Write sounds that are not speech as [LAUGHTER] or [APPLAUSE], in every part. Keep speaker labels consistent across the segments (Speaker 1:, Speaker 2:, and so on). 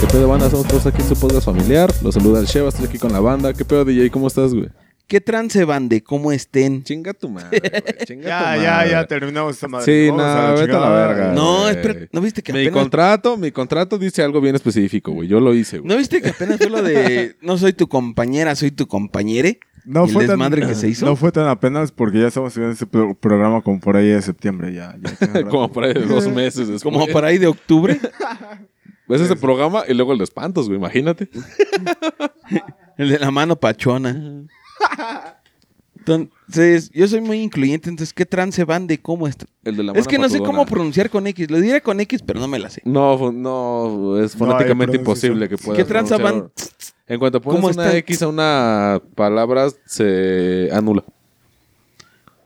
Speaker 1: ¿Qué pedo, banda? Somos todos aquí en su podcast familiar. Los saluda el Sheva, estoy aquí con la banda. ¿Qué pedo, DJ? ¿Cómo estás, güey?
Speaker 2: ¿Qué trance bande? ¿Cómo estén?
Speaker 1: Chinga tu madre, [LAUGHS] güey. Chinga tu
Speaker 3: Ya,
Speaker 1: madre.
Speaker 3: ya, ya terminamos esta madre.
Speaker 1: Sí,
Speaker 3: Vamos
Speaker 1: vete a la
Speaker 3: chingada.
Speaker 1: verga.
Speaker 2: No,
Speaker 1: güey.
Speaker 2: espera, ¿no viste que
Speaker 1: Mi
Speaker 2: apenas...
Speaker 1: contrato, mi contrato dice algo bien específico, güey. Yo lo hice, güey.
Speaker 2: ¿No viste que apenas fue lo de no soy tu compañera, soy tu compañere?
Speaker 3: No
Speaker 2: ¿Y el
Speaker 3: fue tan,
Speaker 2: que se [LAUGHS] hizo?
Speaker 3: No fue tan apenas porque ya estamos este pro- programa como por ahí de septiembre. Ya. [LAUGHS]
Speaker 1: Como por ahí de dos meses después.
Speaker 2: Como para ahí de octubre. [LAUGHS]
Speaker 1: Ves ese programa y luego el de espantos, güey. Imagínate.
Speaker 2: El de la mano pachona. Entonces, yo soy muy incluyente, entonces, ¿qué trance bande? ¿Cómo está?
Speaker 1: El de la
Speaker 2: Es que no sé cómo pronunciar con X. Lo diré con X, pero no me la sé.
Speaker 1: No, no, es fonéticamente imposible que puedas
Speaker 2: ¿Qué tranza
Speaker 1: pronunciar-
Speaker 2: van?
Speaker 1: En cuanto pones
Speaker 2: ¿Cómo
Speaker 1: una? X a una palabra, se anula.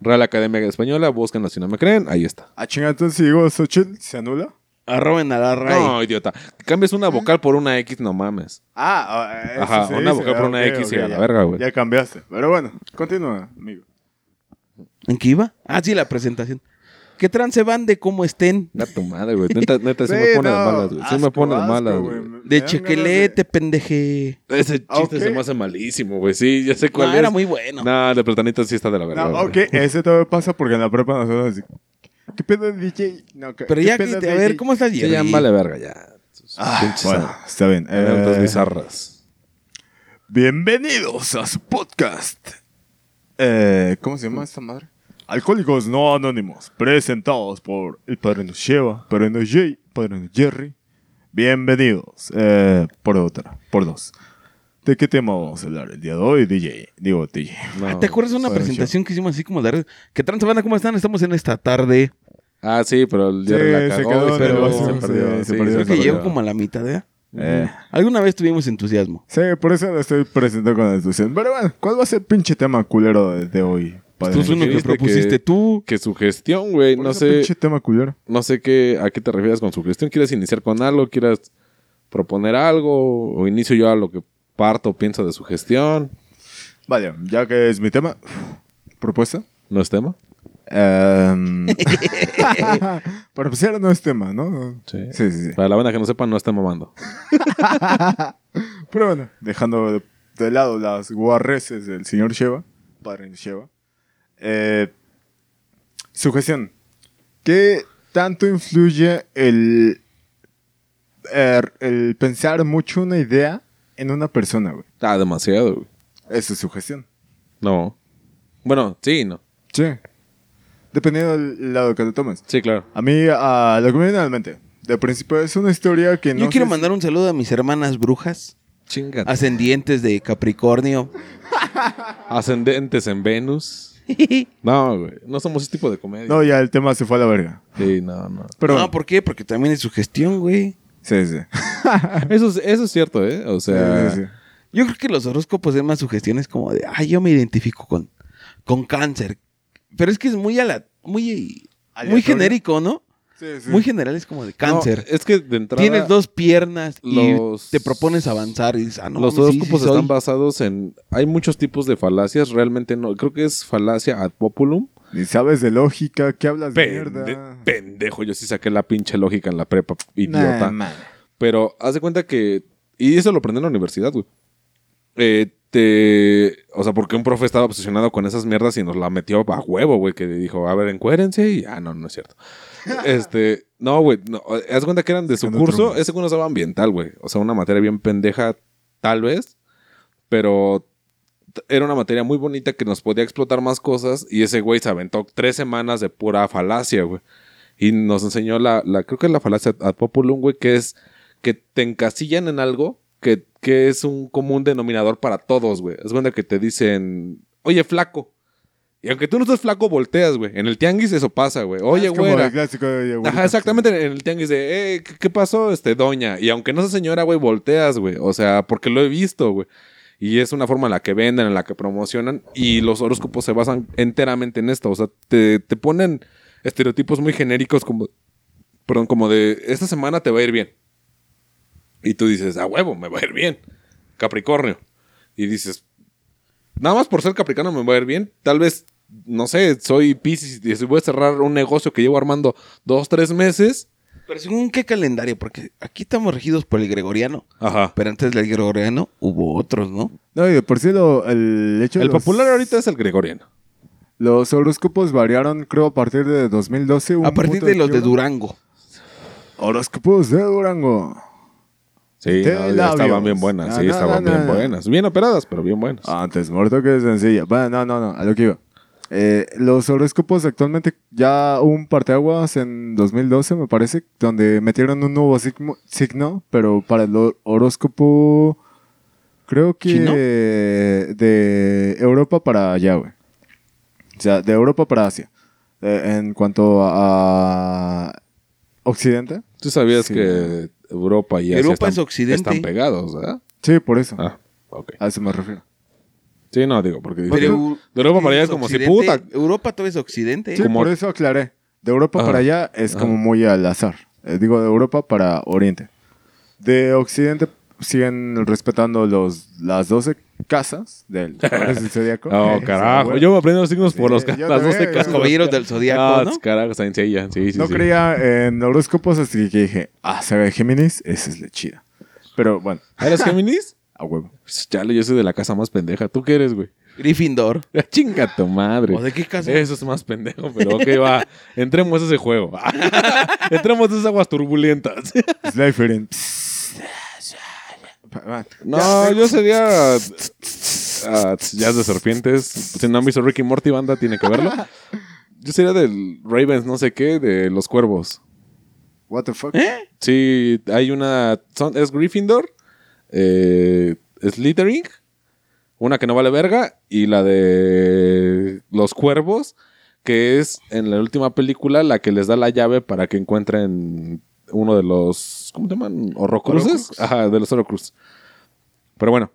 Speaker 1: Real Academia Española, buscan si no me creen, ahí está.
Speaker 3: Ah, chinga, entonces si digo Xochitl, ¿se anula?
Speaker 2: Arroben a la RAI.
Speaker 1: No, idiota. Cambias una vocal por una X, no mames.
Speaker 3: Ah, ah, eso
Speaker 1: Ajá,
Speaker 3: se
Speaker 1: una
Speaker 3: dice.
Speaker 1: mujer por
Speaker 3: Ah,
Speaker 1: una
Speaker 3: ok,
Speaker 1: X y a la
Speaker 3: ya.
Speaker 1: verga, güey.
Speaker 3: Ya cambiaste. Pero bueno, continúa, amigo.
Speaker 2: ¿En qué iba? Ah, sí, la presentación. ¿Qué trance bande? ¿Cómo estén?
Speaker 1: Da tu madre, güey. Neta, [LAUGHS] neta, sí, me
Speaker 3: Sí,
Speaker 1: pone de
Speaker 3: no,
Speaker 1: malas, güey. Sí me
Speaker 3: asco,
Speaker 1: pone de
Speaker 3: asco,
Speaker 1: malas,
Speaker 3: güey.
Speaker 1: güey.
Speaker 3: Me- me
Speaker 2: De
Speaker 3: dan
Speaker 2: chequelete, pendeje.
Speaker 1: Ese chiste
Speaker 3: Ok.
Speaker 1: se me hace malísimo, güey. Sí, ya sé cuál
Speaker 2: No,
Speaker 1: es.
Speaker 2: era muy bueno.
Speaker 1: No, de platanito sí está de la
Speaker 3: de-. No,
Speaker 1: güey.
Speaker 3: ok, ese todo pasa porque en la prepa nosotros así. ¿Qué pedo DJ? No, ¿qué-
Speaker 2: Pero
Speaker 3: qué
Speaker 2: ya,
Speaker 3: pedo
Speaker 2: que, a
Speaker 3: DJ?
Speaker 2: ver, ¿cómo estás,
Speaker 1: Sí,
Speaker 2: Jerry?
Speaker 1: ya vale verga, ya.
Speaker 3: Ah, bueno, está bien. Eh,
Speaker 1: bizarras.
Speaker 3: Bienvenidos a su podcast. Eh, ¿Cómo se llama esta madre? Alcohólicos no anónimos, presentados por el padre Sheva, padre Jay, padre Jerry. Bienvenidos. Eh, por otra, por dos. ¿De qué tema vamos a hablar el día de hoy, DJ? Digo, DJ.
Speaker 1: No.
Speaker 2: ¿Te acuerdas de una presentación que hicimos así como de... ¿Qué trance banda? ¿Cómo están? Estamos en esta tarde.
Speaker 1: Ah, sí, pero el
Speaker 3: Sí,
Speaker 1: Jerry la
Speaker 3: se
Speaker 1: cagó
Speaker 3: quedó
Speaker 1: se, perdió,
Speaker 2: vacío,
Speaker 1: se perdió.
Speaker 3: sí, se perdió.
Speaker 1: se
Speaker 2: Creo que
Speaker 1: perdió.
Speaker 2: llegó como a la mitad, ¿eh?
Speaker 3: Eh,
Speaker 2: Alguna vez tuvimos entusiasmo.
Speaker 3: sí, por eso lo estoy presentando con entusiasmo. Pero bueno, ¿cuál va a ser el pinche tema culero de, de hoy? Padre?
Speaker 2: Esto es uno que propusiste
Speaker 1: que-
Speaker 2: tú.
Speaker 1: Que su gestión, güey,
Speaker 3: ¿Cuál
Speaker 1: no sé,
Speaker 3: pinche tema culero?
Speaker 1: no sé qué, a qué te refieres con su gestión. ¿Quieres iniciar con algo? ¿Quieres proponer algo? ¿O inicio yo a lo que parto pienso de su gestión?
Speaker 3: Vale, ya que es mi tema, propuesta.
Speaker 1: ¿No es tema?
Speaker 3: Em, [LAUGHS] para empezar, no es tema, ¿no?
Speaker 1: Sí.
Speaker 3: Sí, sí, sí.
Speaker 1: Para la banda que no sepa, no está mamando. [LAUGHS]
Speaker 3: Pero bueno, dejando de, lado las guarreces del señor Sheva, padre Sheva, eh, su gestión. ¿Qué tanto influye el, er- el pensar mucho una idea en una persona, güey?
Speaker 1: Ah, demasiado, güey.
Speaker 3: Esa es su gestión.
Speaker 1: No. Bueno, sí, no.
Speaker 3: Sí. Dependiendo del lado que te tomes.
Speaker 1: Sí, claro.
Speaker 3: A mí, a lo que me viene a la mente, de principio es una historia que no.
Speaker 2: Yo quiero
Speaker 3: sé
Speaker 2: mandar un saludo a mis hermanas brujas,
Speaker 1: Chingate.
Speaker 2: ascendientes de Capricornio. [LAUGHS]
Speaker 1: Ascendentes en Venus. [LAUGHS] No, güey. No somos ese tipo de comedia.
Speaker 3: No, ya el tema se fue a la verga.
Speaker 1: Sí, no, no.
Speaker 3: Pero.
Speaker 2: no, ¿por qué? Porque también es su gestión, güey.
Speaker 3: Sí, sí. [LAUGHS]
Speaker 1: Eso, es- eso es cierto, ¿eh? O sea,
Speaker 3: Sí, sí, sí.
Speaker 2: Yo creo que los horóscopos es más sugestiones como de, ay, yo me identifico con, con cáncer. Pero es que es muy a la, muy, muy genérico, ¿no?
Speaker 3: Sí, sí.
Speaker 2: Muy general, es como de cáncer.
Speaker 1: no, es que de entrada.
Speaker 2: Tienes dos piernas
Speaker 1: los-
Speaker 2: y te propones avanzar y dices, ah, no,
Speaker 1: los
Speaker 2: sí,
Speaker 1: horóscopos
Speaker 2: sí soy.
Speaker 1: están basados en. Hay muchos tipos de falacias. Realmente no. Creo que es falacia ad populum.
Speaker 3: Ni sabes de lógica, ¿qué hablas de mierda?
Speaker 1: pendejo. Yo sí saqué la pinche lógica en la prepa, idiota.
Speaker 3: Nah.
Speaker 1: Pero haz de cuenta que. Y eso lo aprendí en la universidad, güey. Eh, te. O sea, porque un profe estaba obsesionado con esas mierdas y nos la metió a huevo, güey. Que dijo, a ver, encuérense. Y ah, no, no es cierto. Este. No, güey. No, haz cuenta que eran de su curso. Ese curso estaba ambiental, güey. O sea, una materia bien pendeja, tal vez. Pero era una materia muy bonita que nos podía explotar más cosas. Y ese güey se aventó tres semanas de pura falacia, güey. Y nos enseñó la, la creo que es la falacia ad populum, güey, que es que te encasillan en algo que, que es un común denominador para todos, güey. Es cuando que te dicen, oye, flaco. Y aunque tú no estés flaco, volteas, güey. En el tianguis eso pasa, güey. Oye,
Speaker 3: Es como
Speaker 1: güera.
Speaker 3: el clásico de, "Oye, güerita".
Speaker 1: Ajá, exactamente en el tianguis de, eh, ¿qué, pasó, este, doña? Y aunque no sea señora, güey, volteas, güey. O sea, porque lo he visto, güey. Y es una forma en la que venden, en la que promocionan. Y los horóscopos se basan enteramente en esto. O sea, te, te ponen estereotipos muy genéricos como, perdón, como de, esta semana te va a ir bien. Y tú dices, a huevo, me va a ir bien. Capricornio. Y dices, nada más por ser capricornio me va a ir bien. Tal vez, no sé, soy Pisces y si voy a cerrar un negocio que llevo armando dos, tres meses.
Speaker 2: Pero según qué calendario, porque aquí estamos regidos por el gregoriano.
Speaker 1: Ajá.
Speaker 2: Pero antes del gregoriano hubo otros, ¿no?
Speaker 3: No, y de por sí lo- el hecho de
Speaker 1: El
Speaker 3: los-
Speaker 1: popular ahorita es el gregoriano.
Speaker 3: Los horóscopos variaron, creo, a partir de 2012. hubo
Speaker 2: A partir de los de. Durango.
Speaker 3: Horóscopos de Durango.
Speaker 1: Sí, no, ya estaban bien buenas.
Speaker 3: Ah,
Speaker 1: sí,
Speaker 3: no,
Speaker 1: estaban
Speaker 3: no,
Speaker 1: bien
Speaker 3: no.
Speaker 1: buenas. Bien operadas, pero bien buenas.
Speaker 3: Antes muerto que sencilla. Bueno, no, no, no, a lo que iba. Eh, los horóscopos actualmente ya hubo un parteaguas en 2012, me parece, donde metieron un nuevo signo, pero para el hor- horóscopo, creo que
Speaker 2: ¿Chino?
Speaker 3: de Europa para allá, güey. O sea, de Europa para Asia. Eh, en cuanto a Occidente.
Speaker 1: ¿Tú sabías
Speaker 3: Sí.
Speaker 1: que Europa y Asia
Speaker 2: Europa
Speaker 1: están,
Speaker 2: es Occidente.
Speaker 1: están pegados, ¿verdad?
Speaker 3: Sí, por eso.
Speaker 1: Ah.
Speaker 3: A eso me refiero.
Speaker 1: Sí, no, digo, porque
Speaker 2: Pero
Speaker 1: dice- de Europa para allá es como si puta.
Speaker 2: Europa todo es occidente.
Speaker 3: Sí,
Speaker 1: Como-
Speaker 3: por eso aclaré. De Europa
Speaker 1: Ajá.
Speaker 3: para allá es
Speaker 1: Ajá.
Speaker 3: como muy al azar. Eh, digo, de Europa para Oriente. De Occidente siguen respetando los, las 12 casas del [LAUGHS] del Zodíaco.
Speaker 1: Oh, carajo. Yo me aprendo los signos por
Speaker 3: Sí,
Speaker 1: los las 12
Speaker 3: también,
Speaker 1: casas.
Speaker 2: Los caballeros del zodiaco,
Speaker 1: Ah,
Speaker 2: ¿no?
Speaker 1: carajo, está en sella. Sí, sí,
Speaker 3: no
Speaker 1: sí.
Speaker 3: creía en horóscopos, así que dije, ah, saga de Géminis, esa es la chida. Pero bueno,
Speaker 1: ¿Eres Géminis? [LAUGHS]
Speaker 3: a huevo.
Speaker 1: Pues, Chale, yo soy de la casa más pendeja. ¿Tú qué eres, güey?
Speaker 2: Gryffindor. [LAUGHS]
Speaker 1: Chinga tu madre.
Speaker 2: ¿O de qué casa?
Speaker 1: Eso es más pendejo, pero ok, va. Entremos a ese juego. [LAUGHS] Entremos a esas aguas turbulentas.
Speaker 3: Slytherin.
Speaker 1: No, yo sería. ah, jazz de serpientes. Si no han visto Ricky Morty, banda, tiene que verlo. Yo sería del Ravens, no sé qué, de los cuervos.
Speaker 3: What the fuck?
Speaker 2: ¿Eh?
Speaker 1: Sí, hay una. son- es Gryffindor, eh, Slytherin, una que no vale verga, y la de los cuervos, que es en la última película la que les da la llave para que encuentren uno de los. ¿Cómo se llaman? ¿Horrocruces?
Speaker 2: Horrocrux.
Speaker 1: Ajá, de los Horrocruces. Pero bueno.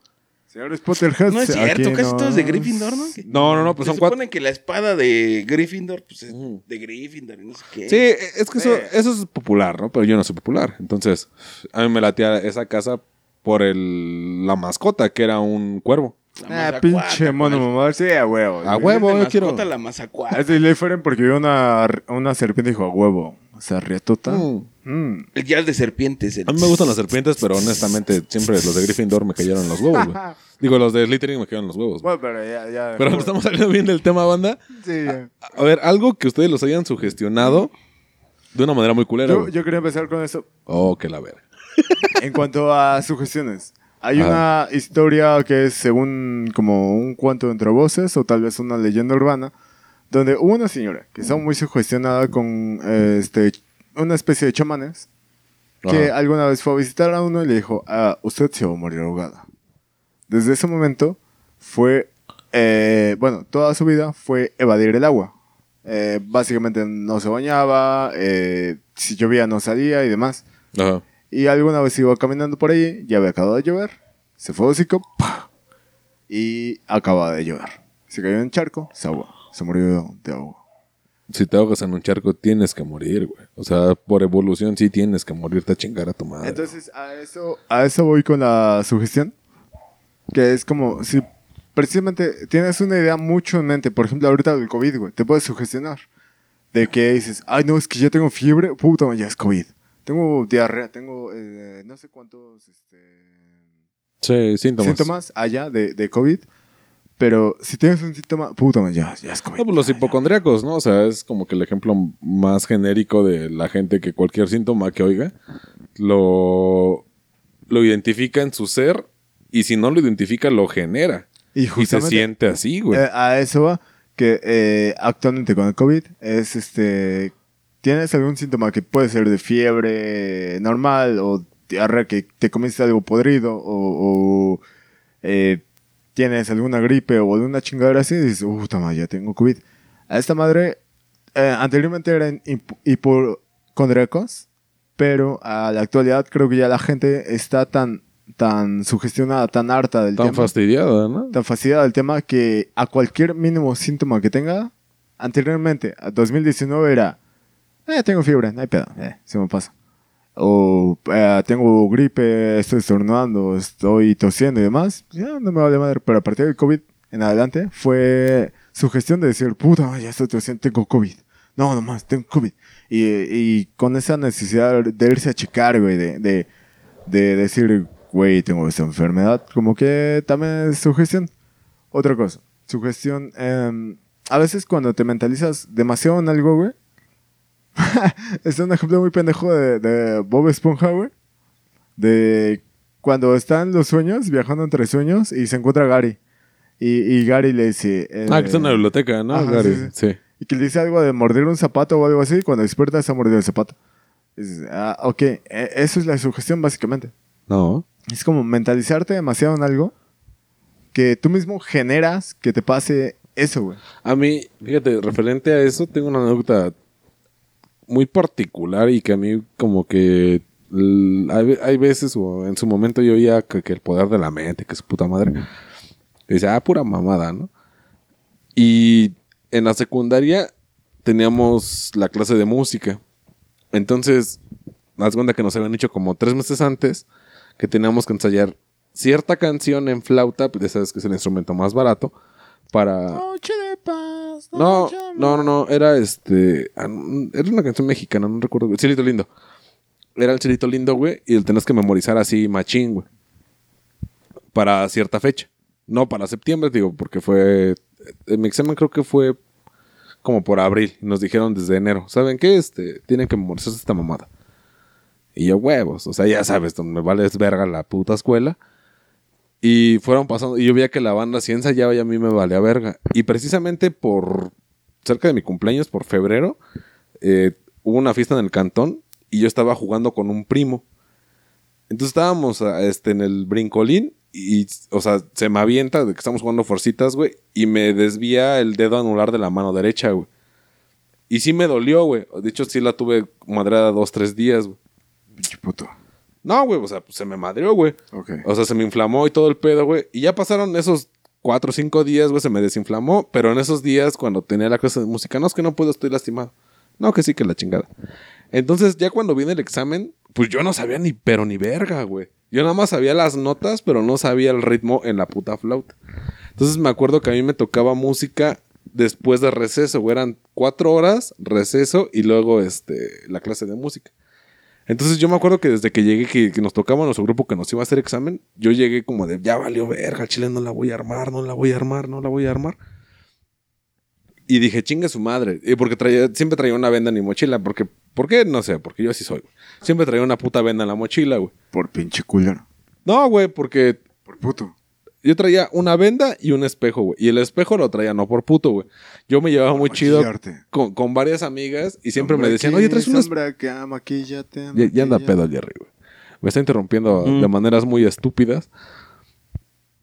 Speaker 3: Señores Potterheads.
Speaker 2: No es cierto, casi
Speaker 3: no-
Speaker 2: todo es de Gryffindor, ¿no? Que-
Speaker 1: No, no, no, pues
Speaker 2: Se
Speaker 1: son cuatro.
Speaker 2: supone que la espada de Gryffindor, pues es de Gryffindor y no sé qué.
Speaker 1: Sí, es que eso,
Speaker 2: Eh.
Speaker 1: eso es popular, ¿no? Pero yo no soy popular. Entonces, a mí me latía esa casa por el, la mascota, que era un cuervo.
Speaker 2: La
Speaker 3: Ah, pinche mono mamá. Sí, a huevo.
Speaker 1: A huevo, yo quiero.
Speaker 2: mascota la mazacuata.
Speaker 3: Es de Slytherin porque vio una, una serpiente y dijo, a huevo. O sea, rietota.
Speaker 1: Mm.
Speaker 3: Mm.
Speaker 2: El jazz de serpientes. el-
Speaker 1: A mí me gustan las serpientes, pero honestamente siempre los de Gryffindor me cayeron los huevos, güey. Digo, los de Slytherin me cayeron los huevos.
Speaker 3: Bueno, pero ya, ya.
Speaker 1: Pero estamos saliendo bien del tema, banda.
Speaker 3: Sí, ya.
Speaker 1: A ver, algo que ustedes los hayan sugestionado de una manera muy culera.
Speaker 3: Yo, yo quería empezar con eso.
Speaker 1: Oh, que la verga. [LAUGHS]
Speaker 3: En cuanto a sugestiones. Hay
Speaker 1: Ajá.
Speaker 3: una historia que es según como un cuento entre voces o tal vez una leyenda urbana, donde hubo una señora que estaba muy sugestionada con eh, este, una especie de chamanes que
Speaker 1: Ajá.
Speaker 3: alguna vez fue a visitar a uno y le dijo, ah, usted se va a morir ahogada. Desde ese momento fue, eh, bueno, toda su vida fue evadir el agua. Eh, básicamente no se bañaba, eh, si llovía no salía y demás.
Speaker 1: Ajá.
Speaker 3: Y alguna vez iba caminando por ahí, ya había acabado de llover, se fue hocico, ¡pah! y acababa de llover. Se cayó en un charco, se ahogó, se murió de agua.
Speaker 1: Si te ahogas en un charco, tienes que morir, güey. O sea, por evolución sí tienes que morirte a chingar a tu madre.
Speaker 3: Entonces, a eso, a eso voy con la sugestión, que es como si precisamente tienes una idea mucho en mente, por ejemplo, ahorita del COVID, güey, te puedes sugestionar. De que dices, ay, no, es que ya tengo fiebre, puta, ya es COVID. Tengo diarrea, tengo eh, no sé cuántos este,
Speaker 1: sí, síntomas.
Speaker 3: síntomas allá de, de COVID. Pero si tienes un síntoma, puta, man, ya, ya es COVID.
Speaker 1: No, pues los hipocondríacos, ¿no? O sea, es como que el ejemplo más genérico de la gente que cualquier síntoma que oiga lo, lo identifica en su ser y si no lo identifica, lo genera.
Speaker 3: Y
Speaker 1: Y se siente así, güey.
Speaker 3: eh, a eso va que eh, actualmente con el COVID es este. Tienes algún síntoma que puede ser de fiebre normal o diarrea que te comiste algo podrido o, o, eh, tienes alguna gripe o alguna chingadera así y dices, madre, ya tengo COVID. A esta madre eh, anteriormente eran hip- hipocondríacos, pero a la actualidad creo que ya la gente está tan, tan sugestionada, tan harta del
Speaker 1: Tan
Speaker 3: tema
Speaker 1: fastidiada, ¿no?
Speaker 3: tan fastidiada del tema que a cualquier mínimo síntoma que tenga, anteriormente, a 2019 era, eh, tengo fiebre, no hay pedo, eh, se me pasa. O eh, tengo gripe, estoy estornudando, estoy tosiendo y demás, ya no me vale madre, pero a partir del COVID, en adelante fue su gestión de decir, puta, ya estoy tosiendo, tengo COVID. No, nomás, tengo COVID. Y, y con esa necesidad de irse a checar, güey, de, de, de decir, güey, tengo esta enfermedad, como que también es su gestión. Otra cosa, su gestión, em, a veces cuando te mentalizas demasiado en algo, güey, [LAUGHS] es un ejemplo muy pendejo de, de Bob Esponja, güey, de cuando están los sueños, viajando entre sueños, y se encuentra Gary. Y, y Gary le dice... eh,
Speaker 1: Ah, que está en la biblioteca, ¿no,
Speaker 3: Ajá,
Speaker 1: Gary?
Speaker 3: sí,
Speaker 1: Sí.
Speaker 3: y que le dice algo de morder un zapato o algo así, y cuando despierta está mordido el zapato. Dices, ah, ok, e- eso es la sugestión básicamente.
Speaker 1: No.
Speaker 3: Es como mentalizarte demasiado en algo que tú mismo generas que te pase eso, güey.
Speaker 1: A mí, fíjate, referente a eso, tengo una anécdota muy particular y que a mí como que hay, hay veces o en su momento yo oía que, que el poder de la mente, que es puta madre. Y decía, ah, pura mamada, ¿no? Y en la secundaria teníamos la clase de música. Entonces, haz cuenta que nos habían dicho como tres meses antes que teníamos que ensayar cierta canción en flauta, pues ya sabes que es el instrumento más barato, para...
Speaker 3: Noche de paz.
Speaker 1: No, no, no, no, era este. ah, Era una canción mexicana, no recuerdo. güey. Cielito lindo. Era el Cielito lindo, güey, y lo tenías que memorizar así, machín, güey. Para cierta fecha. No para septiembre, digo, porque fue. En mi examen creo que fue como por abril. y Nos dijeron desde enero. ¿Saben qué? Este, tienen que memorizarse esta mamada. Y yo, huevos. O sea, ya sabes, me vale es verga la puta escuela. Y fueron pasando, y yo veía que la banda sí ensayaba y a mí me valía verga. Y precisamente por cerca de mi cumpleaños, por febrero, eh, hubo una fiesta en el cantón y yo estaba jugando con un primo. Entonces estábamos ah, este, en el brincolín y, o sea, se me avienta de que estamos jugando forcitas, güey, y me desvía el dedo anular de la mano derecha, güey. Y sí me dolió, güey. De hecho, sí la tuve madrada dos, tres días, güey.
Speaker 3: Puto.
Speaker 1: No, güey, o sea, pues se me madreó, güey.
Speaker 3: Ok.
Speaker 1: O sea, se me inflamó y todo el pedo, güey. Y ya pasaron esos cuatro o cinco días, güey, se me desinflamó. Pero en esos días, cuando tenía la clase de música, no es que no puedo, estoy lastimado. No, que sí, que la chingada. Entonces, ya cuando viene el examen, pues yo no sabía ni pero ni verga, güey. Yo nada más sabía las notas, pero no sabía el ritmo en la puta flauta. Entonces me acuerdo que a mí me tocaba música después de receso, güey. Eran cuatro horas, receso y luego este, la clase de música. Entonces yo me acuerdo que desde que llegué, que, que nos tocaba nuestro grupo que nos iba a hacer examen, yo llegué como de, ya valió verga, chile, no la voy a armar, no la voy a armar, no la voy a armar. Y dije, chinga su madre. Y porque traía, siempre traía una venda en mi mochila. Porque, ¿Por qué? No sé, porque yo así soy. güey. Siempre traía una puta venda en la mochila, güey.
Speaker 3: Por pinche culero.
Speaker 1: No, güey, porque
Speaker 3: Por puto.
Speaker 1: Yo traía una venda y un espejo, güey. Y el espejo lo traía no por puto, güey. Yo me llevaba muy chido con, con varias amigas y siempre me decían, oye, traes un espejo.
Speaker 3: sombra que ama, maquíllate,
Speaker 1: Ya, ya anda pedo el Jerry, güey. Me está interrumpiendo
Speaker 2: Mm.
Speaker 1: de maneras muy estúpidas.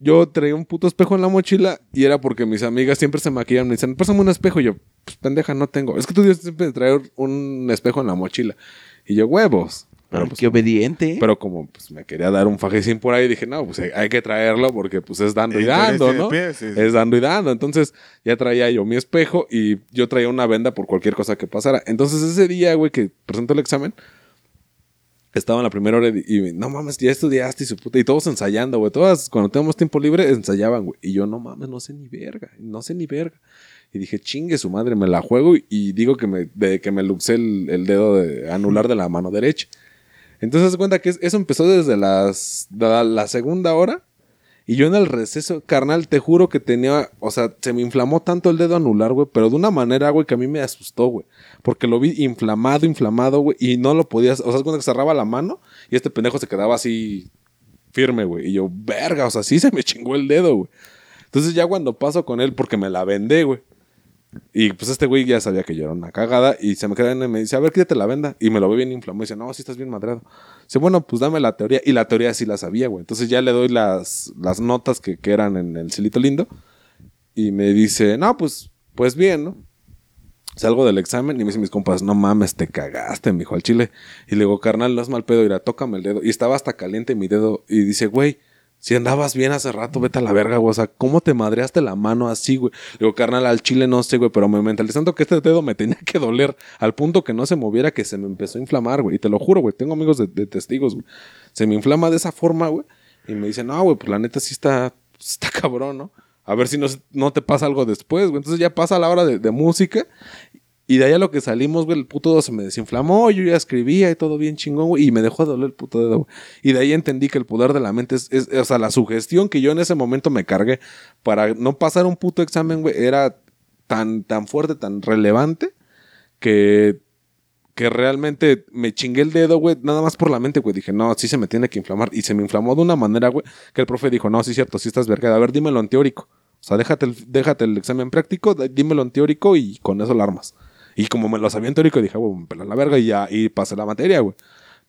Speaker 1: Yo traía un puto espejo en la mochila y era porque mis amigas siempre se maquillan. Me dicen, pásame un espejo. Y yo, pues pendeja, no tengo. Es que tú tienes siempre traer un espejo en la mochila. Y yo, huevos. Pero,
Speaker 2: Ay,
Speaker 1: pues,
Speaker 2: qué obediente.
Speaker 1: pero como pues, me quería dar un fajecín por ahí, dije, no, pues hay- que traerlo porque pues es dando y dando, ¿no?
Speaker 3: de pie, sí, sí.
Speaker 1: Es dando y dando. Entonces ya traía yo mi espejo y yo traía una venda por cualquier cosa que pasara. Entonces ese día, güey, que presentó el examen, estaba en la primera hora y, y, no mames, ya estudiaste y su puta. Y todos ensayando, güey. Todas, cuando teníamos tiempo libre, ensayaban, güey. Y yo, no mames, no sé ni verga, no sé ni verga. Y dije, chingue su madre, me la juego y, y digo que me, de que me luxé el, el dedo de anular de la mano derecha. Entonces, cuenta que es- eso empezó desde las, la, la segunda hora. Y yo en el receso, carnal, te juro que tenía, o sea, se me inflamó tanto el dedo anular, güey, pero de una manera, güey, que a mí me asustó, güey. Porque lo vi inflamado, inflamado, güey, y no lo podías, o sea, cuando cerraba la mano y este pendejo se quedaba así firme, güey. Y yo, verga, o sea, sí se me chingó el dedo, güey. Entonces ya cuando paso con él, porque me la vendé, güey. Y pues este güey ya sabía que yo era una cagada y se me queda y me dice, a ver, quítate la venda. Y me lo ve bien inflamado y dice, no, sí estás bien madreado. Dice, bueno, pues dame la teoría. Y la teoría sí la sabía, güey. Entonces ya le doy las, las notas que, que eran en el cilito lindo. Y me dice, no, pues, pues bien, ¿no? Salgo del examen y me dicen mis compas, no mames, te cagaste, mijo, al chile. Y le digo, carnal, no es mal pedo, irá, tócame el dedo. Y estaba hasta caliente mi dedo. Y dice, güey, si andabas bien hace rato, vete a la verga, güey. O sea, ¿cómo te madreaste la mano así, güey? Digo, carnal, al chile no sé, güey, pero me mentalizando que este dedo me tenía que doler al punto que no se moviera, que se me empezó a inflamar, güey. Y te lo juro, güey, tengo amigos de, testigos, güey. Se me inflama de esa forma, güey. Y me dice, no, güey, pues la neta sí está, está cabrón, ¿no? A ver si no, no te pasa algo después, güey. Entonces ya pasa la hora de, de música. Y de ahí a lo que salimos, güey, el puto dedo se me desinflamó, yo ya escribía y todo bien chingón, güey, y me dejó de doler el puto dedo, güey. Y de ahí entendí que el poder de la mente es, o sea, la sugestión que yo en ese momento me cargué para no pasar un puto examen, güey, era tan, tan fuerte, tan relevante, que, que realmente me chingué el dedo, güey, nada más por la mente, güey. Dije, no, sí se me tiene que inflamar. Y se me inflamó de una manera, güey, que el profe dijo, no, sí es cierto, sí estás vergada. A ver, dímelo en teórico. O sea, déjate el, déjate el examen práctico, dímelo en teórico y con eso lo armas. Y como me lo sabía en teórico, dije, güey, me pelan la verga y ya, y pasé la materia, güey.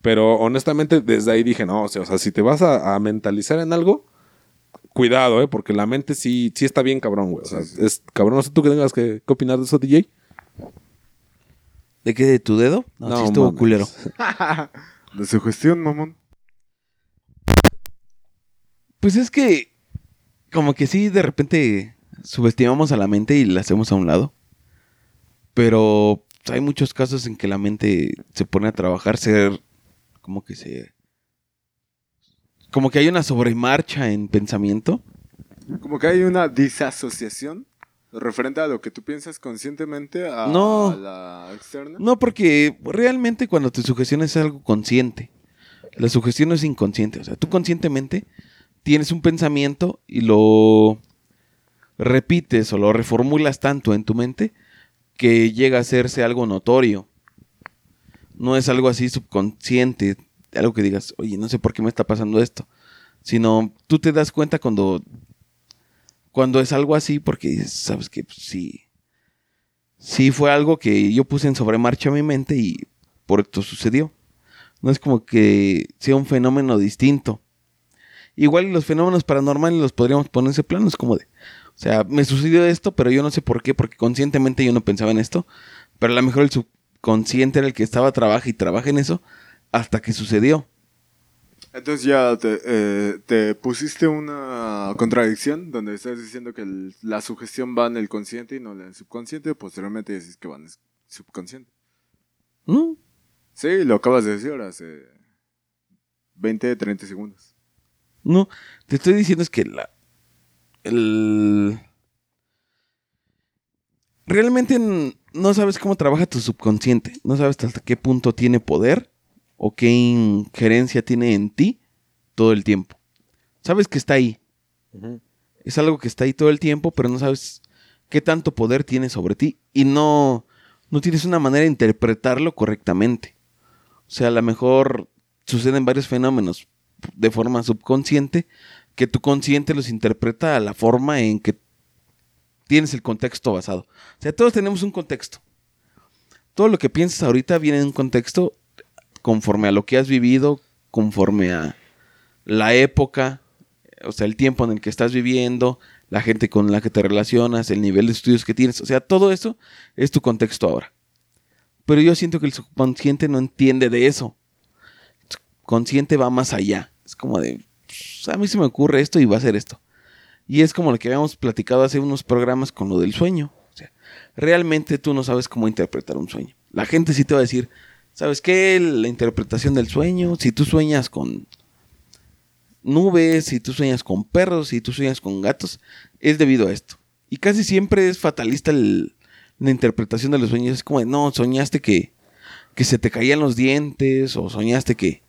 Speaker 1: Pero honestamente, desde ahí dije, no, o sea, o sea, si te vas a, a mentalizar en algo, cuidado, ¿eh? Porque la mente sí, sí está bien cabrón, güey. O sea, es cabrón. No sé tú que tengas que, que opinar de eso, DJ.
Speaker 2: ¿De qué? ¿De tu dedo? No,
Speaker 1: No
Speaker 2: sí estuvo
Speaker 1: mames.
Speaker 2: culero. [LAUGHS]
Speaker 3: De sugestión, mamón.
Speaker 2: Pues es que, como que sí, de repente subestimamos a la mente y la hacemos a un lado. Pero hay muchos casos en que la mente se pone a trabajar, ser como que se. Como que hay una sobremarcha en pensamiento.
Speaker 3: Como que hay una disasociación referente a lo que tú piensas conscientemente a
Speaker 2: No.
Speaker 3: la externa.
Speaker 2: No, porque realmente cuando te sugestionas es algo consciente. La sugestión es inconsciente. O sea, tú conscientemente tienes un pensamiento y lo repites o lo reformulas tanto en tu mente que llega a hacerse algo notorio. No es algo así subconsciente, algo que digas, oye, no sé por qué me está pasando esto. Sino tú te das cuenta cuando, cuando es algo así porque sabes que pues, sí, sí fue algo que yo puse en sobremarcha mi mente y por esto sucedió. No es como que sea un fenómeno distinto. Igual los fenómenos paranormales los podríamos poner en ese plano. Es como de, o sea, me sucedió esto, pero yo no sé por qué, porque conscientemente yo no pensaba en esto. Pero a lo mejor el subconsciente era el que estaba, trabaja y trabaja en eso hasta que sucedió.
Speaker 3: Entonces ya te, eh, te pusiste una contradicción donde estás diciendo que el- la sugestión va en el consciente y no en el subconsciente. Posteriormente decís que va en el subconsciente.
Speaker 2: ¿No?
Speaker 3: Sí, lo acabas de decir hace 20, 30 segundos.
Speaker 2: No, te estoy diciendo es que la. El. Realmente no sabes cómo trabaja tu subconsciente. No sabes hasta qué punto tiene poder o qué injerencia tiene en ti todo el tiempo. Sabes que está ahí. Es algo que está ahí todo el tiempo, pero no sabes qué tanto poder tiene sobre ti y no, no tienes una manera de interpretarlo correctamente. O sea, a lo mejor suceden varios fenómenos de forma subconsciente que tu consciente los interpreta a la forma en que tienes el contexto basado. O sea, todos tenemos un contexto. Todo lo que piensas ahorita viene en un contexto conforme a lo que has vivido, conforme a la época, o sea, el tiempo en el que estás viviendo, la gente con la que te relacionas, el nivel de estudios que tienes. O sea, todo eso es tu contexto ahora. Pero yo siento que el subconsciente no entiende de eso. El subconsciente va más allá. Es como de, "Pues, a mí se me ocurre esto y va a ser esto. Y es como lo que habíamos platicado hace unos programas con lo del sueño. O sea, realmente tú no sabes cómo interpretar un sueño. La gente sí te va a decir, ¿sabes qué? La interpretación del sueño, si tú sueñas con nubes, si tú sueñas con perros, si tú sueñas con gatos, es debido a esto. Y casi siempre es fatalista la interpretación de los sueños. Es como de, no, soñaste que, que se te caían los dientes o soñaste que,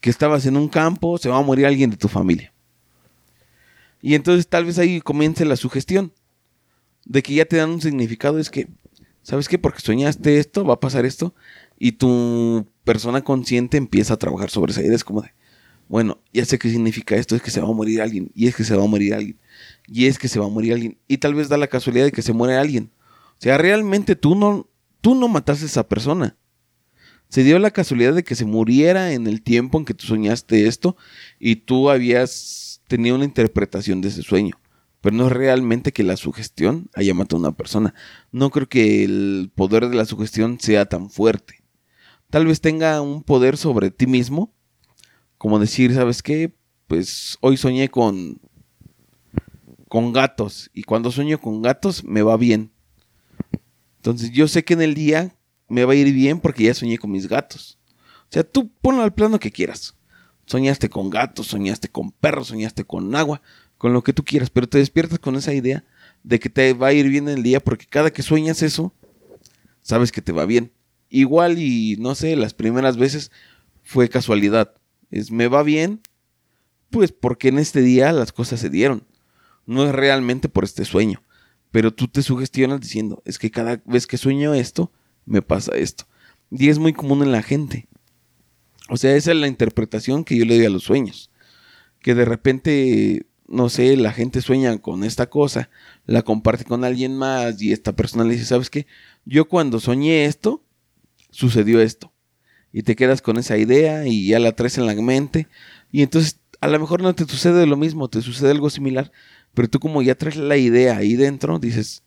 Speaker 2: que estabas en un campo, se va a morir alguien de tu familia. Y entonces tal vez ahí comience la sugestión de que ya te dan un significado. Es que, ¿sabes qué? Porque soñaste esto, va a pasar esto. Y tu persona consciente empieza a trabajar sobre esa idea. Es como de, bueno, ya sé qué significa esto, es que se va a morir alguien, y es que se va a morir alguien, y es que se va a morir alguien, y tal vez da la casualidad de que se muere alguien. O sea, realmente tú no, tú no mataste a esa persona. Se dio la casualidad de que se muriera en el tiempo en que tú soñaste esto y tú habías tenido una interpretación de ese sueño. Pero no es realmente que la sugestión haya matado a una persona. No creo que el poder de la sugestión sea tan fuerte. Tal vez tenga un poder sobre ti mismo, como decir, ¿sabes qué? Pues hoy soñé con con gatos y cuando sueño con gatos me va bien. Entonces yo sé que en el día me va a ir bien porque ya soñé con mis gatos. O sea, tú ponlo al plano que quieras. Soñaste con gatos, soñaste con perros, soñaste con agua, con lo que tú quieras, pero te despiertas con esa idea de que te va a ir bien el día porque cada que sueñas eso, sabes que te va bien. Igual y no sé, las primeras veces fue casualidad. Es me va bien, pues porque en este día las cosas se dieron. No es realmente por este sueño, pero tú te sugestionas diciendo, es que cada vez que sueño esto, me pasa esto. Y es muy común en la gente. O sea, esa es la interpretación que yo le doy a los sueños. Que de repente, no sé, la gente sueña con esta cosa, la comparte con alguien más y esta persona le dice, ¿sabes qué? Yo cuando soñé esto, sucedió esto. Y te quedas con esa idea y ya la traes en la mente. Y entonces a lo mejor no te sucede lo mismo, te sucede algo similar. Pero tú como ya traes la idea ahí dentro, dices,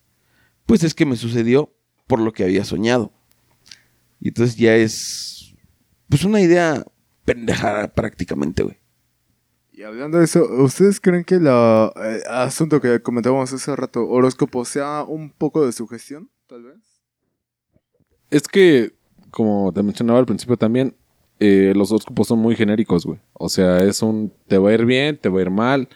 Speaker 2: pues es que me sucedió por lo que había soñado. Y entonces ya es, pues una idea pendejada prácticamente, güey.
Speaker 3: Y hablando de eso, ¿ustedes creen que el asunto que comentábamos hace rato, horóscopo, sea un poco de sugestión, tal vez?
Speaker 1: Es que, como te mencionaba al principio también, eh, los horóscopos son muy genéricos, güey. O sea, es un, te va a ir bien, te va a ir mal,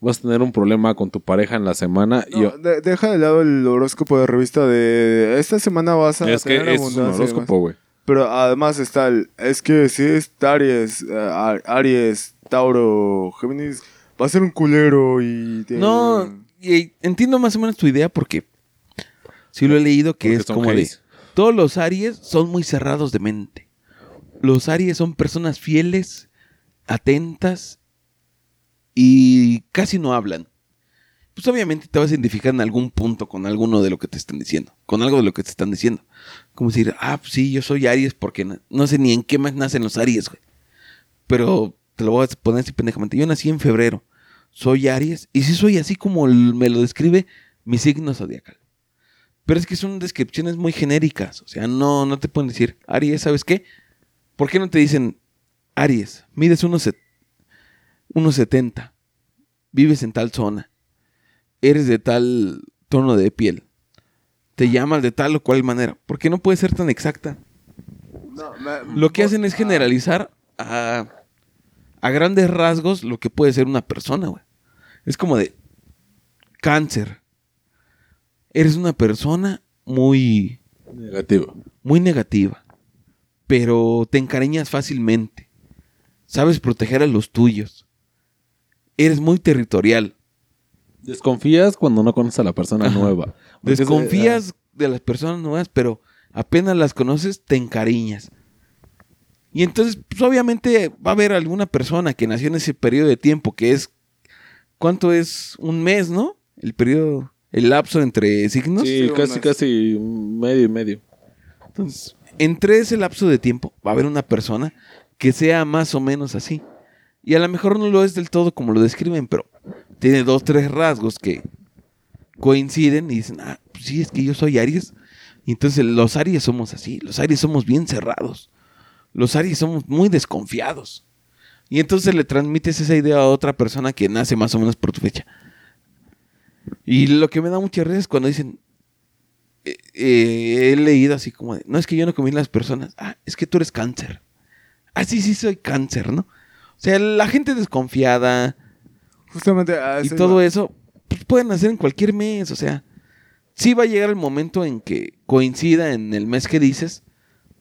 Speaker 1: vas a tener un problema con tu pareja en la semana. y
Speaker 3: No, de- deja de lado el horóscopo de revista de esta semana vas a
Speaker 1: es que
Speaker 3: tener
Speaker 1: es un
Speaker 3: abundancia y demás.
Speaker 1: horóscopo, güey.
Speaker 3: Pero además está el, es que si es Aries, Ar- Aries, Tauro, Géminis, va a ser un culero y... te-
Speaker 2: No, y entiendo más o menos tu idea porque sí lo he leído que
Speaker 1: Porque
Speaker 2: es como de todos los Aries son muy cerrados de mente. Los Aries son personas fieles, atentas y casi no hablan. Pues obviamente te vas a identificar en algún punto con alguno de lo que te están diciendo, con algo de lo que te están diciendo. Como decir, ah, pues sí, yo soy Aries porque no sé ni en qué más nacen los Aries, güey. Pero te lo voy a poner así pendejamente. Yo nací en febrero, soy Aries y sí soy así como me lo describe mi signo zodiacal. Pero es que son descripciones muy genéricas. O sea, no, no te pueden decir, Aries, ¿sabes qué? ¿Por qué no te dicen, Aries, mides unos set- 1,70, vives en tal zona, eres de tal tono de piel, te llamas de tal o cual manera? ¿Por qué no puede ser tan exacta?
Speaker 3: No, me-
Speaker 2: Lo que hacen es generalizar a, a grandes rasgos lo que puede ser una persona, güey. Es como de cáncer. Eres una persona muy,
Speaker 1: Negativo.
Speaker 2: muy negativa, pero te encariñas fácilmente. Sabes proteger a los tuyos. Eres muy territorial.
Speaker 1: Desconfías cuando no conoces a la persona
Speaker 2: Ajá.
Speaker 1: nueva. Porque
Speaker 2: Desconfías de las personas nuevas, pero apenas las conoces, te encariñas. Y entonces, pues obviamente va a haber alguna persona que nació en ese periodo de tiempo, que es, ¿cuánto es? Un mes, ¿no? El periodo, el lapso entre signos.
Speaker 1: Sí, casi, casi medio y medio.
Speaker 2: Entonces, entre ese lapso de tiempo va a haber una persona que sea más o menos así. Y a lo mejor no lo es del todo como lo describen, pero tiene dos, tres rasgos que coinciden y dicen, ah, pues sí, es que yo soy Aries. Y entonces los Aries somos así, los Aries somos bien cerrados. Los Aries somos muy desconfiados. Y entonces le transmites esa idea a otra persona que nace más o menos por tu fecha. Y lo que me da mucha risa es cuando dicen, eh, eh, he leído así como de, no es que yo no comí las personas, ah, es que tú eres cáncer. Ah, sí, sí, soy cáncer, ¿no? O sea, la gente desconfiada
Speaker 3: Justamente a
Speaker 2: y todo eso, pues pueden hacer en cualquier mes, o sea, sí va a llegar el momento en que coincida en el mes que dices,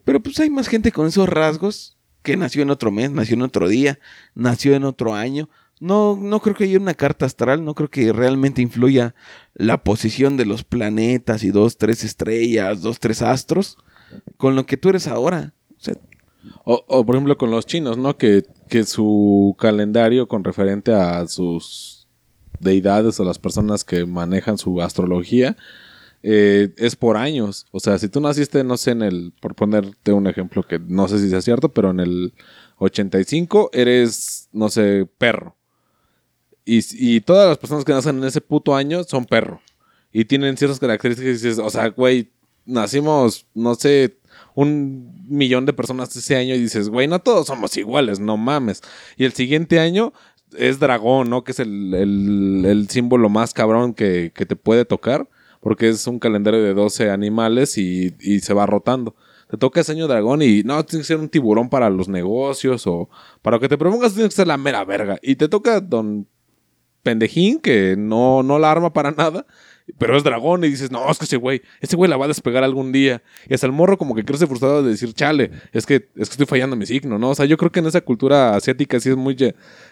Speaker 2: pero pues hay más gente con esos rasgos que nació en otro mes, nació en otro día, nació en otro año. No, no creo que haya una carta astral, no creo que realmente influya la posición de los planetas y dos, tres estrellas, dos, tres astros con lo que tú eres ahora. O sea,
Speaker 1: O, por ejemplo con los chinos, ¿no? Que, que su calendario con referente a sus deidades o las personas que manejan su astrología eh, es por años. O sea, si tú naciste, no sé, en el, por ponerte un ejemplo que no sé si sea cierto, pero en el 85 eres, no sé, perro. Y, y todas las personas que nacen en ese puto año son perro. Y tienen ciertas características y dices, o sea, güey, nacimos, no sé, un millón de personas ese año y dices, güey, no todos somos iguales, no mames. Y el siguiente año es dragón, ¿no? Que es el, el- símbolo más cabrón que, que te puede tocar, porque es un calendario de 12 animales y, y se va rotando. Te toca ese año dragón y no, tiene que ser un tiburón para los negocios o para lo que te propongas tiene que ser la mera verga. Y te toca don pendejín que no, no la arma para [LAUGHS] nada. Pero es dragón y dices, no, es que ese güey, ese güey la va a despegar algún día. Y hasta el morro como que crece frustrado de decir, chale, es que, es que estoy fallando mi signo, ¿no? O sea, yo creo que en esa cultura asiática sí es muy...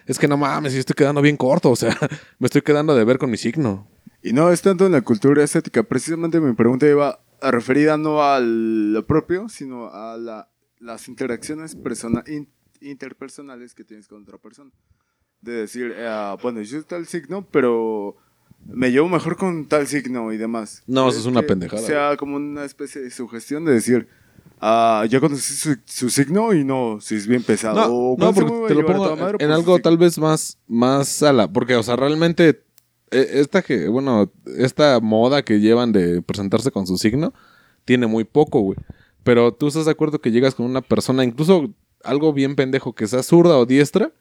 Speaker 1: Es que no mames, yo estoy quedando bien corto, o sea, [LAUGHS] me estoy quedando de ver con mi signo.
Speaker 3: Y no es tanto en la cultura estética. Precisamente mi pregunta iba referida no a lo propio, sino a la- las interacciones persona- in- interpersonales que tienes con otra persona. De decir, eh, bueno, yo soy tal signo, pero me llevo mejor con tal signo y demás.
Speaker 1: No, eso es una
Speaker 3: que
Speaker 1: pendejada,
Speaker 3: sea como una especie de sugestión de decir, ah, ya conocí su, su signo y no, si es bien pesado.
Speaker 1: No,
Speaker 3: o
Speaker 1: porque te lo pongo
Speaker 3: madre,
Speaker 1: en
Speaker 3: pues,
Speaker 1: algo tal vez más, más a la... Porque, o sea, realmente eh, esta que, bueno, esta moda que llevan de presentarse con su signo tiene muy poco, güey. Pero tú estás de acuerdo que llegas con una persona, incluso algo bien pendejo, que sea zurda o diestra,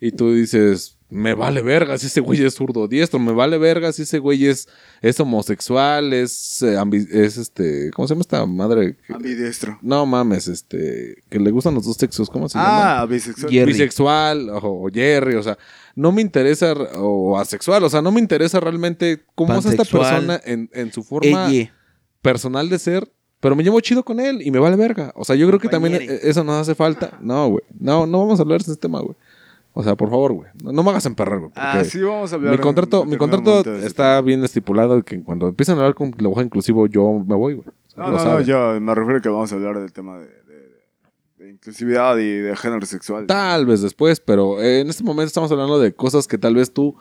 Speaker 1: y tú dices, me vale verga si ese güey es zurdo o diestro, me vale verga si ese güey es, es homosexual, es, eh, ambi- es este, ¿cómo se llama esta madre?
Speaker 3: Ambidiestro.
Speaker 1: no mames, este, que le gustan los dos sexos, ¿cómo se llama?
Speaker 3: Ah, bisexual.
Speaker 2: Jerry.
Speaker 1: bisexual o, o Jerry, o sea, no me interesa, o asexual, o sea, no me interesa realmente cómo es esta
Speaker 2: Pansexual.
Speaker 1: persona en, en su forma
Speaker 2: Ella.
Speaker 1: personal de ser, pero me llevo chido con él y me vale verga. O sea, yo creo que también
Speaker 2: Compañere.
Speaker 1: eh, eso nos hace falta. No, güey, no, no vamos a hablar de ese tema, güey. O sea, por favor, güey, no, no me hagas emperrar, güey.
Speaker 3: Ah, sí, vamos a hablar.
Speaker 1: mi contrato, mi contrato
Speaker 3: ese
Speaker 1: está bien estipulado que cuando empiezan a hablar con lenguaje inclusivo yo me voy, güey. O sea,
Speaker 3: No, no, no, yo me refiero a que vamos a hablar del tema de, de- de inclusividad y de género sexual.
Speaker 1: Tal vez después, pero eh, en este momento estamos hablando de cosas que tal vez tú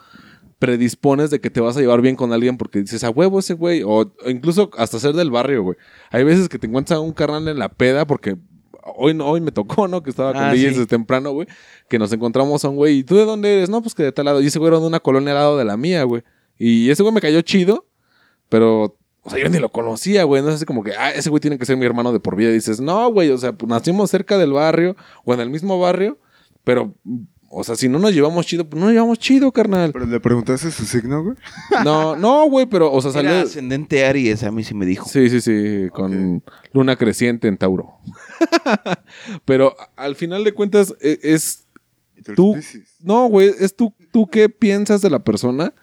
Speaker 1: predispones de que te vas a llevar bien con alguien porque dices a huevo ese güey, o, o incluso hasta ser del barrio, güey. Hay veces que te encuentras a un carnal en la peda porque hoy, no- hoy me tocó, ¿no? Que estaba con
Speaker 2: Ah,
Speaker 1: DJs
Speaker 2: sí.
Speaker 1: desde temprano, güey. Que nos encontramos a un güey. ¿Y tú de dónde eres? No, pues que de tal lado. Y ese güey era de una colonia al lado de la mía, güey. Y ese güey me cayó chido, pero... O sea, yo ni lo conocía, güey. No es así como que, ah, ese güey tiene que ser mi hermano de por vida. Y dices, no, güey, o sea, pues nacimos cerca del barrio o en el mismo barrio, pero, o sea, si no nos llevamos chido, pues no nos llevamos chido, carnal.
Speaker 3: Pero le preguntaste su signo, güey. [LAUGHS]
Speaker 1: No, no, güey, pero, o sea,
Speaker 2: Era
Speaker 1: salió.
Speaker 2: ascendente Aries, a mí sí me dijo.
Speaker 1: Sí, sí, sí, con luna creciente en Tauro. [LAUGHS] pero al final de cuentas, e- es.
Speaker 3: Y tú.
Speaker 1: No, güey, es tú, tú qué piensas de la persona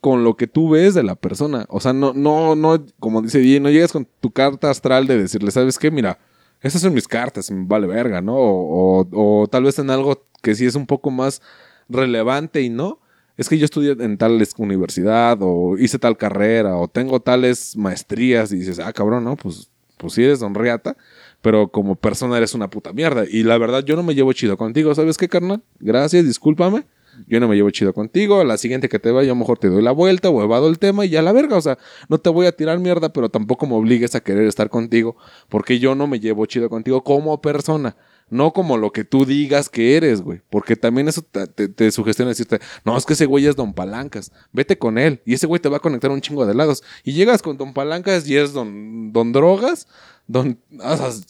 Speaker 1: con lo que tú ves de la persona. O sea, no, no, no, como dice Di, no llegas con tu carta astral de decirle, ¿sabes qué? Mira, esas son mis cartas, me vale verga, ¿no? O, o- o tal vez en algo que sí es un poco más relevante y no. Es que yo estudié en tal es- universidad, o hice tal carrera, o tengo tales maestrías, y dices, ah, cabrón, no, pues, pues sí eres don Riata, pero como persona eres una puta mierda. Y la verdad, yo no me llevo chido contigo, ¿sabes qué, carnal? Gracias, discúlpame. Yo no me llevo chido contigo. La siguiente que te vaya, a lo mejor te doy la vuelta o el tema y ya la verga. O sea, no te voy a tirar mierda, pero tampoco me obligues a querer estar contigo porque yo no me llevo chido contigo como persona. No como lo que tú digas que eres, güey. Porque también eso te, te, te sugestiona decirte, no, es que ese güey es Don Palancas. Vete con él. Y ese güey te va a conectar un chingo de lados. Y llegas con Don Palancas y es Don, don Drogas. Don,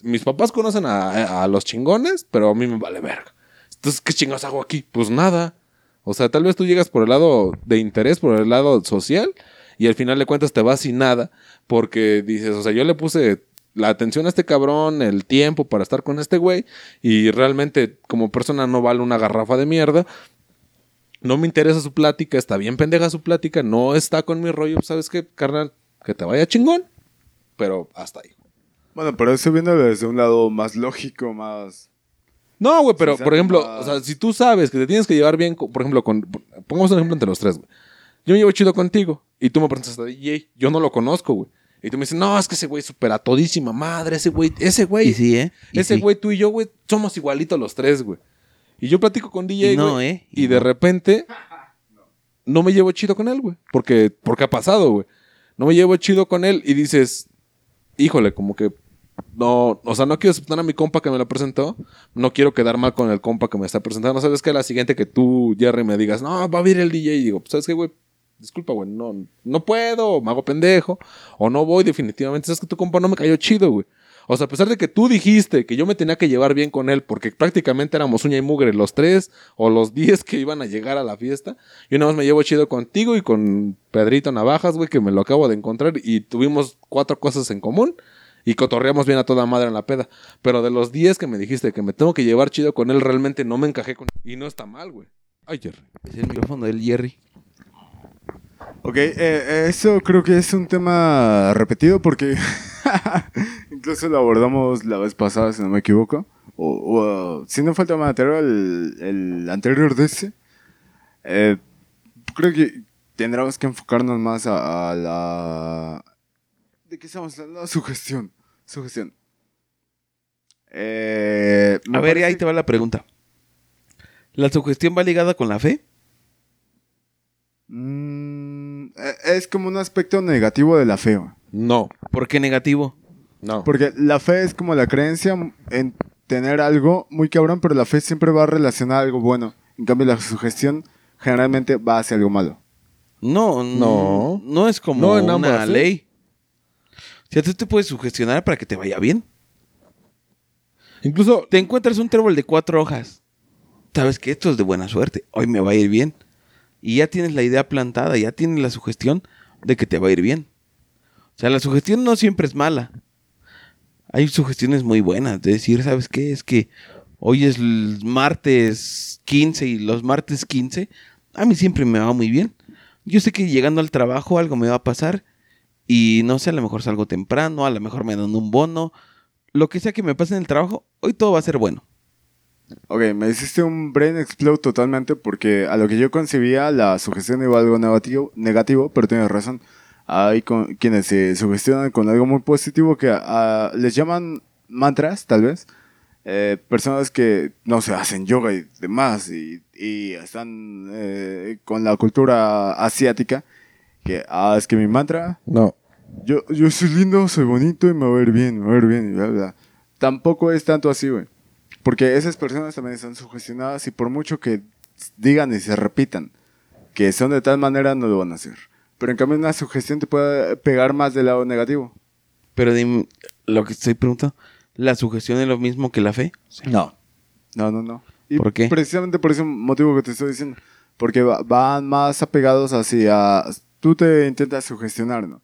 Speaker 1: mis papás conocen a, a los chingones, pero a mí me vale verga. Entonces, ¿qué chingados hago aquí? Pues nada. O sea, tal vez tú llegas por el lado de interés, por el lado social, y al final de cuentas te vas sin nada, porque dices, o sea, yo le puse la atención a este cabrón, el tiempo para estar con este güey, y realmente como persona no vale una garrafa de mierda. No me interesa su plática, está bien pendeja su plática, no está con mi rollo, ¿sabes qué, carnal? Que te vaya chingón, pero hasta ahí.
Speaker 3: Bueno, pero eso viene desde un lado más lógico, más...
Speaker 1: No, güey, pero por ejemplo, o sea, si tú sabes que te tienes que llevar bien, con- por ejemplo, con. Pongamos un ejemplo entre los tres, güey. Yo me llevo chido contigo y tú me presentas a DJ. Yo no lo conozco, güey. Y tú me dices, no, es que ese güey es súper a todísima madre, ese güey, ese güey.
Speaker 2: Y sí, ¿eh? Y
Speaker 1: ese
Speaker 2: sí.
Speaker 1: güey, tú y yo, güey, somos igualitos los tres, güey. Y yo platico con DJ,
Speaker 2: Y no,
Speaker 1: güey,
Speaker 2: ¿eh?
Speaker 1: Y,
Speaker 2: Y
Speaker 1: de repente no me llevo chido con él, güey. Porque, porque ha pasado, güey. No me llevo chido con él y dices, híjole, como que no, o sea, no quiero aceptar a mi compa que me lo presentó. No quiero quedar mal con el compa que me está presentando. ¿Sabes qué? La siguiente que tú, Jerry, me digas, no, va a vir el DJ. Y digo, pues, ¿sabes qué, güey? Disculpa, güey, no, no puedo, me hago pendejo, o no voy definitivamente. ¿Sabes que tu compa no me cayó chido, güey? O sea, a pesar de que tú dijiste que yo me tenía que llevar bien con él, porque prácticamente éramos uña y mugre los tres o los diez que iban a llegar a la fiesta, yo nada más me llevo chido contigo y con Pedrito Navajas, güey, que me lo acabo de encontrar y tuvimos cuatro cosas en común y cotorreamos bien a toda madre en la peda. Pero de los 10 que me dijiste que me tengo que llevar chido con él, realmente no me encajé con Y no está mal, güey. Ay, Jerry.
Speaker 2: Es el micrófono del Jerry.
Speaker 3: Ok, eh, eso creo que es un tema repetido porque [LAUGHS] incluso lo abordamos la vez pasada, si no me equivoco. O, o, si no falta material, el, el anterior de ese. Eh, creo que tendremos que enfocarnos más a, a la... ¿De qué estamos hablando? La sugestión. Sugestión. Eh,
Speaker 2: A ver,
Speaker 3: parece-
Speaker 2: ahí te va la pregunta. ¿La sugestión va ligada con la fe?
Speaker 3: Mm, eh, es como un aspecto negativo de la fe.
Speaker 1: No,
Speaker 2: ¿Por qué negativo?
Speaker 1: no.
Speaker 3: Porque la fe es como la creencia en tener algo muy cabrón, pero la fe siempre va relacionada a algo bueno. En cambio, la sugestión generalmente va hacia algo malo.
Speaker 2: No,
Speaker 1: No.
Speaker 2: no. Es como
Speaker 1: No,
Speaker 2: una
Speaker 1: ambas, ¿eh?
Speaker 2: ley. O sea, tú te puedes sugestionar para que te vaya bien.
Speaker 1: Incluso,
Speaker 2: Te encuentras un trébol de cuatro hojas. Sabes que esto es de buena suerte. Hoy me va a ir bien. Y ya tienes la idea plantada, ya tienes la sugestión de que te va a ir bien. O sea, la sugestión no siempre es mala. Hay sugestiones muy buenas. De decir, ¿sabes qué? Es que hoy es el martes 15 y los martes 15 a mí siempre me va muy bien. Yo sé que llegando al trabajo algo me va a pasar y no sé, a lo mejor salgo temprano, a lo mejor me dan un bono, lo que sea que me pase en el trabajo, hoy todo va a ser bueno.
Speaker 3: Ok, me hiciste un brain explode totalmente porque a lo que yo concebía la sugestión iba a algo negativo, negativo pero tienes razón. Hay quienes se sugestionan con algo muy positivo que ah, les llaman mantras, tal vez. Eh, personas que, no se hacen yoga y demás y, y están eh, con la cultura asiática. Que, ah, es que mi mantra
Speaker 1: no.
Speaker 3: yo, yo soy lindo, soy bonito y me va a ir bien, me va a ir bien y bla, bla. Tampoco es tanto así, güey. Porque esas personas también están sugestionadas y por mucho que digan y se repitan que son de tal manera, no lo van a hacer. Pero en cambio una sugestión te puede pegar más del lado negativo.
Speaker 2: Pero dime, lo que estoy preguntando, ¿la sugestión es lo mismo que la fe?
Speaker 3: No. No, no, no. Y
Speaker 2: ¿Por qué?
Speaker 3: Precisamente por ese motivo que te estoy diciendo. Porque va- van más apegados hacia... Tú te intentas sugestionar, ¿no?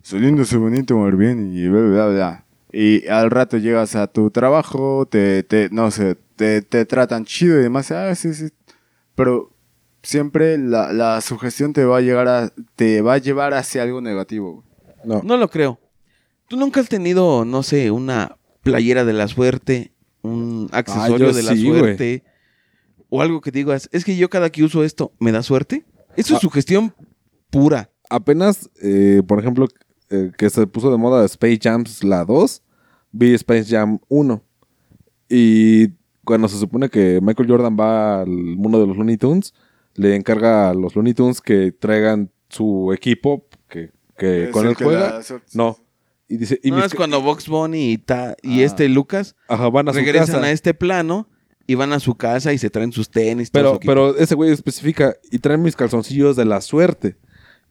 Speaker 3: Soy lindo, soy bonito, ir bien y bla, bla, bla. Y al rato llegas a tu trabajo, te, te no sé, te, te tratan chido y demás. Ah, sí, sí. Pero siempre la, la sugestión te va a llegar a... Te va a llevar hacia algo negativo, güey.
Speaker 1: No.
Speaker 2: No lo creo. ¿Tú nunca has tenido, no sé, una playera de la suerte, un accesorio
Speaker 1: yo
Speaker 2: de la
Speaker 1: sí,
Speaker 2: suerte, o algo que digas, es que yo cada que uso esto, ¿me da suerte? Eso
Speaker 1: Ah.
Speaker 2: es sugestión pura.
Speaker 1: Apenas, eh, por ejemplo, eh, que se puso de moda Space Jams la 2, vi Space Jam 1. Y cuando se supone que Michael Jordan va al mundo de los Looney Tunes, le encarga a los Looney Tunes que traigan su equipo que, que con
Speaker 3: el
Speaker 1: él
Speaker 3: que
Speaker 1: juega.
Speaker 3: la
Speaker 1: No. Y dice, y
Speaker 2: no
Speaker 1: mis-
Speaker 2: es cuando Box Bunny y, ta- y
Speaker 3: Ah.
Speaker 2: este Lucas
Speaker 1: Ajá, van a su
Speaker 2: regresan
Speaker 1: casa.
Speaker 2: a este plano y van a su casa y se traen sus tenis. su
Speaker 1: Pero, pero ese güey especifica, y traen mis calzoncillos de la suerte.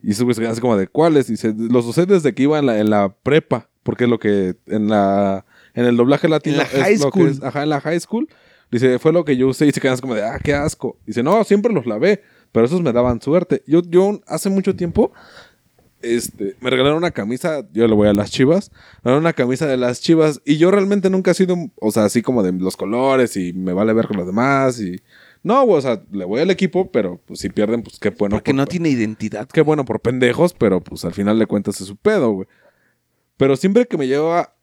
Speaker 1: Y ese güey se queda así como de cuáles. Dice, los usé desde que iba en la, en la prepa. Porque es lo que en la en el doblaje latino.
Speaker 2: En la
Speaker 1: es
Speaker 2: high
Speaker 1: lo que
Speaker 2: school.
Speaker 1: es- ajá, en la high school. Dice, fue lo que yo usé. Y se quedan así como de, ah, qué asco. Dice, no, siempre los lavé. Pero esos me daban suerte. Yo, yo hace mucho tiempo. Este, me regalaron una camisa, yo le voy a las chivas, me regalaron una camisa de las chivas y yo realmente nunca he sido, o sea, así como de los colores y me vale ver con los demás y... No, güey, o sea, le voy al equipo, pero pues si pierden, pues qué bueno.
Speaker 2: Porque
Speaker 1: por-
Speaker 2: no tiene identidad.
Speaker 1: Qué bueno por pendejos, pero pues al final de cuentas es su pedo, güey. Pero siempre que me llevaba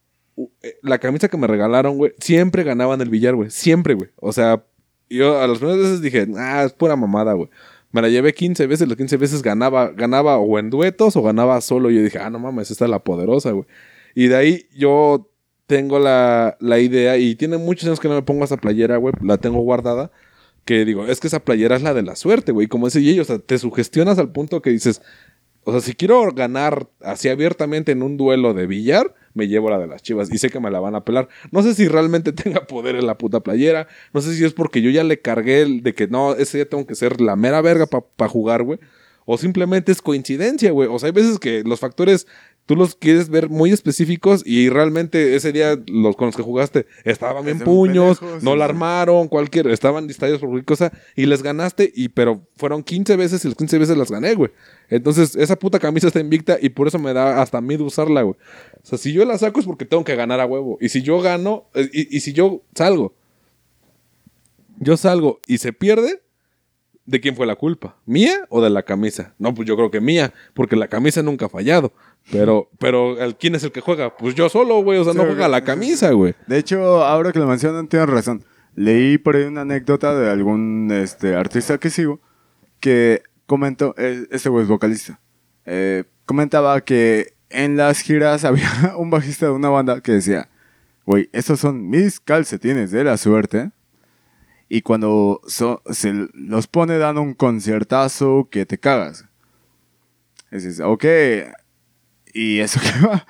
Speaker 1: eh, la camisa que me regalaron, güey, siempre ganaban el billar, güey. Siempre, güey. O sea, yo a las primeras veces dije, ah, es pura mamada, güey. Me la llevé 15 veces, las 15 veces ganaba, ganaba o en duetos o ganaba solo. Y yo dije, ah, no mames, esta es la poderosa, güey. Y de ahí yo tengo la, la idea, y tiene muchos años que no me pongo esa playera, güey, la tengo guardada, que digo, es que esa playera es la de la suerte, güey. Como ese y o sea, te sugestionas al punto que dices, o sea, si quiero ganar así abiertamente en un duelo de billar, me llevo la de las chivas y sé que me la van a pelar. No sé si realmente [LAUGHS] tenga poder en la puta playera. No sé si es porque yo ya le cargué el de que no, ese día tengo que ser la mera verga para jugar, güey. O simplemente es coincidencia, güey. O sea, hay veces que los factores tú los quieres ver muy específicos y realmente ese día los con los que jugaste estaban bien puños, no
Speaker 3: sí,
Speaker 1: la
Speaker 3: sí.
Speaker 1: armaron, cualquier, estaban distraídos por cualquier cosa y les ganaste y pero fueron 15 veces y las 15 veces las gané, güey. Entonces, esa puta camisa está invicta y por eso me da hasta miedo usarla, güey. O sea, si yo la saco es porque tengo que ganar a huevo. Y si yo gano, eh, y, y si yo salgo, yo salgo y se pierde, ¿de quién fue la culpa? ¿Mía o de la camisa? No, pues yo creo que mía, porque la camisa nunca ha fallado. Pero, [LAUGHS] pero ¿el- ¿quién es el que juega? Pues yo solo, güey. O sea,
Speaker 3: Sí,
Speaker 1: no juega la camisa, güey.
Speaker 3: De hecho, ahora que lo mencionan, tienes razón. Leí por ahí una anécdota de algún este, artista que sigo que comentó, este güey es vocalista, eh, comentaba que en las giras [LAUGHS] había un bajista de una banda que decía, güey, estos son mis calcetines de la suerte. Y cuando so- se los pone dan un conciertazo que te cagas. Dices, ok. Y eso [LAUGHS] que va.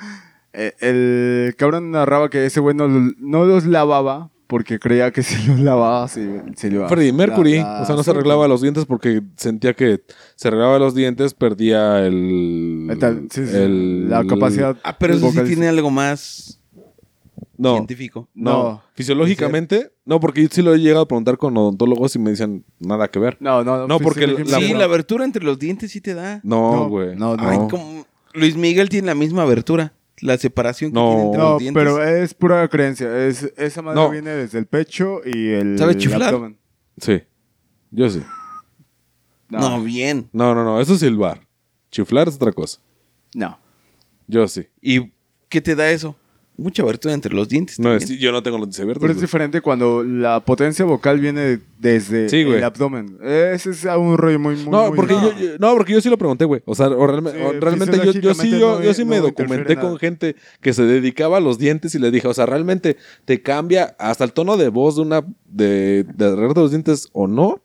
Speaker 3: Eh, El cabrón narraba que ese güey no, no los lavaba porque creía que si los lavaba se, se iba
Speaker 1: Freddie Mercury,
Speaker 3: la- la
Speaker 1: o sea, no se arreglaba los dientes porque sentía que se arreglaba los dientes, perdía el.
Speaker 3: Ahí está, sí, sí,
Speaker 1: el-
Speaker 3: la capacidad.
Speaker 2: Ah, pero eso sí tiene algo más
Speaker 1: No,
Speaker 2: científico.
Speaker 1: no.
Speaker 3: No.
Speaker 1: Fisiológicamente, no, porque yo sí lo he llegado a preguntar con odontólogos y me dicen nada que ver.
Speaker 3: No, no,
Speaker 1: No, porque la-
Speaker 2: sí,
Speaker 3: no.
Speaker 2: la abertura entre los dientes sí te da.
Speaker 1: No,
Speaker 3: No,
Speaker 1: güey.
Speaker 3: no, no.
Speaker 2: Ay, como Luis Miguel tiene la misma abertura. La separación que
Speaker 1: No.
Speaker 2: tiene entre
Speaker 3: No,
Speaker 2: los dientes.
Speaker 3: pero es pura creencia. Es, esa madre
Speaker 1: No.
Speaker 3: viene desde el pecho y el,
Speaker 2: ¿Sabe chiflar?
Speaker 3: abdomen.
Speaker 1: Sí. Yo sí.
Speaker 2: No, bien.
Speaker 1: No, no, no. Eso es silbar. Chiflar es otra cosa.
Speaker 3: No.
Speaker 1: Yo sí.
Speaker 2: ¿Y qué te da eso? Mucha abertura entre los dientes.
Speaker 1: No, es- yo no tengo los dientes abiertos.
Speaker 3: Pero es
Speaker 1: güey.
Speaker 3: diferente cuando la potencia vocal viene desde
Speaker 1: Sí, güey.
Speaker 3: el abdomen. Ese es un rollo muy, muy
Speaker 1: No,
Speaker 3: muy-
Speaker 1: porque yo, yo- no, porque yo sí lo pregunté, güey. O sea, o realme-
Speaker 3: Sí,
Speaker 1: o realmente yo, yo sí, yo,
Speaker 3: no-
Speaker 1: yo sí me documenté con
Speaker 3: nada.
Speaker 1: gente que se dedicaba a los dientes y le dije, o sea, realmente te cambia hasta el tono de voz de una de, de arreglarte los dientes o no.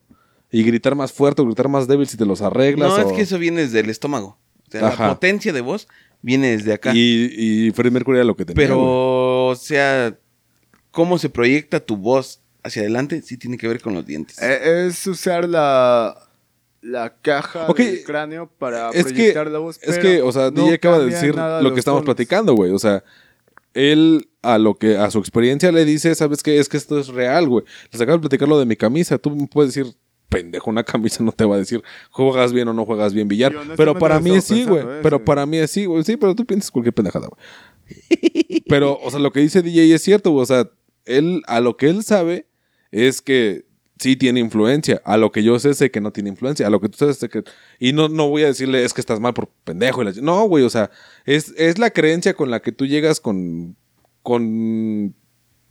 Speaker 1: Y gritar más fuerte o gritar más débil si te los arreglas.
Speaker 2: No,
Speaker 1: o-
Speaker 2: es que eso viene desde el estómago. O sea,
Speaker 1: Ajá.
Speaker 2: la potencia de voz viene desde acá.
Speaker 1: Y, y Freddie Mercury era lo que tenía.
Speaker 2: pero,
Speaker 1: güey.
Speaker 2: o sea, cómo se proyecta tu voz hacia adelante sí tiene que ver con los dientes.
Speaker 3: Eh, Es usar la, la caja del cráneo para
Speaker 1: es que,
Speaker 3: proyectar la voz.
Speaker 1: es que, o sea,
Speaker 3: no
Speaker 1: DJ acaba de decir lo que estamos
Speaker 3: tonos.
Speaker 1: platicando, güey. O sea, él a lo que, a su experiencia le dice, ¿sabes qué? Es que esto es real, güey. Les acabo de platicar lo de mi camisa. Tú me puedes decir, pendejo, una camisa no te va a decir, juegas bien o no juegas bien billar. Pero para mí sí, güey. Pero para mí es sí, güey. Sí, pero tú piensas cualquier pendejada, güey. Pero, o sea, lo que dice DJ es cierto, güey. O sea, él, a lo que él sabe es que sí tiene influencia. A lo que yo sé, sé que no tiene influencia. A lo que tú sabes, sé que... Y no, no voy a decirle, es que estás mal por pendejo. y la ch- No, güey, o sea, es, es la creencia con la que tú llegas con, con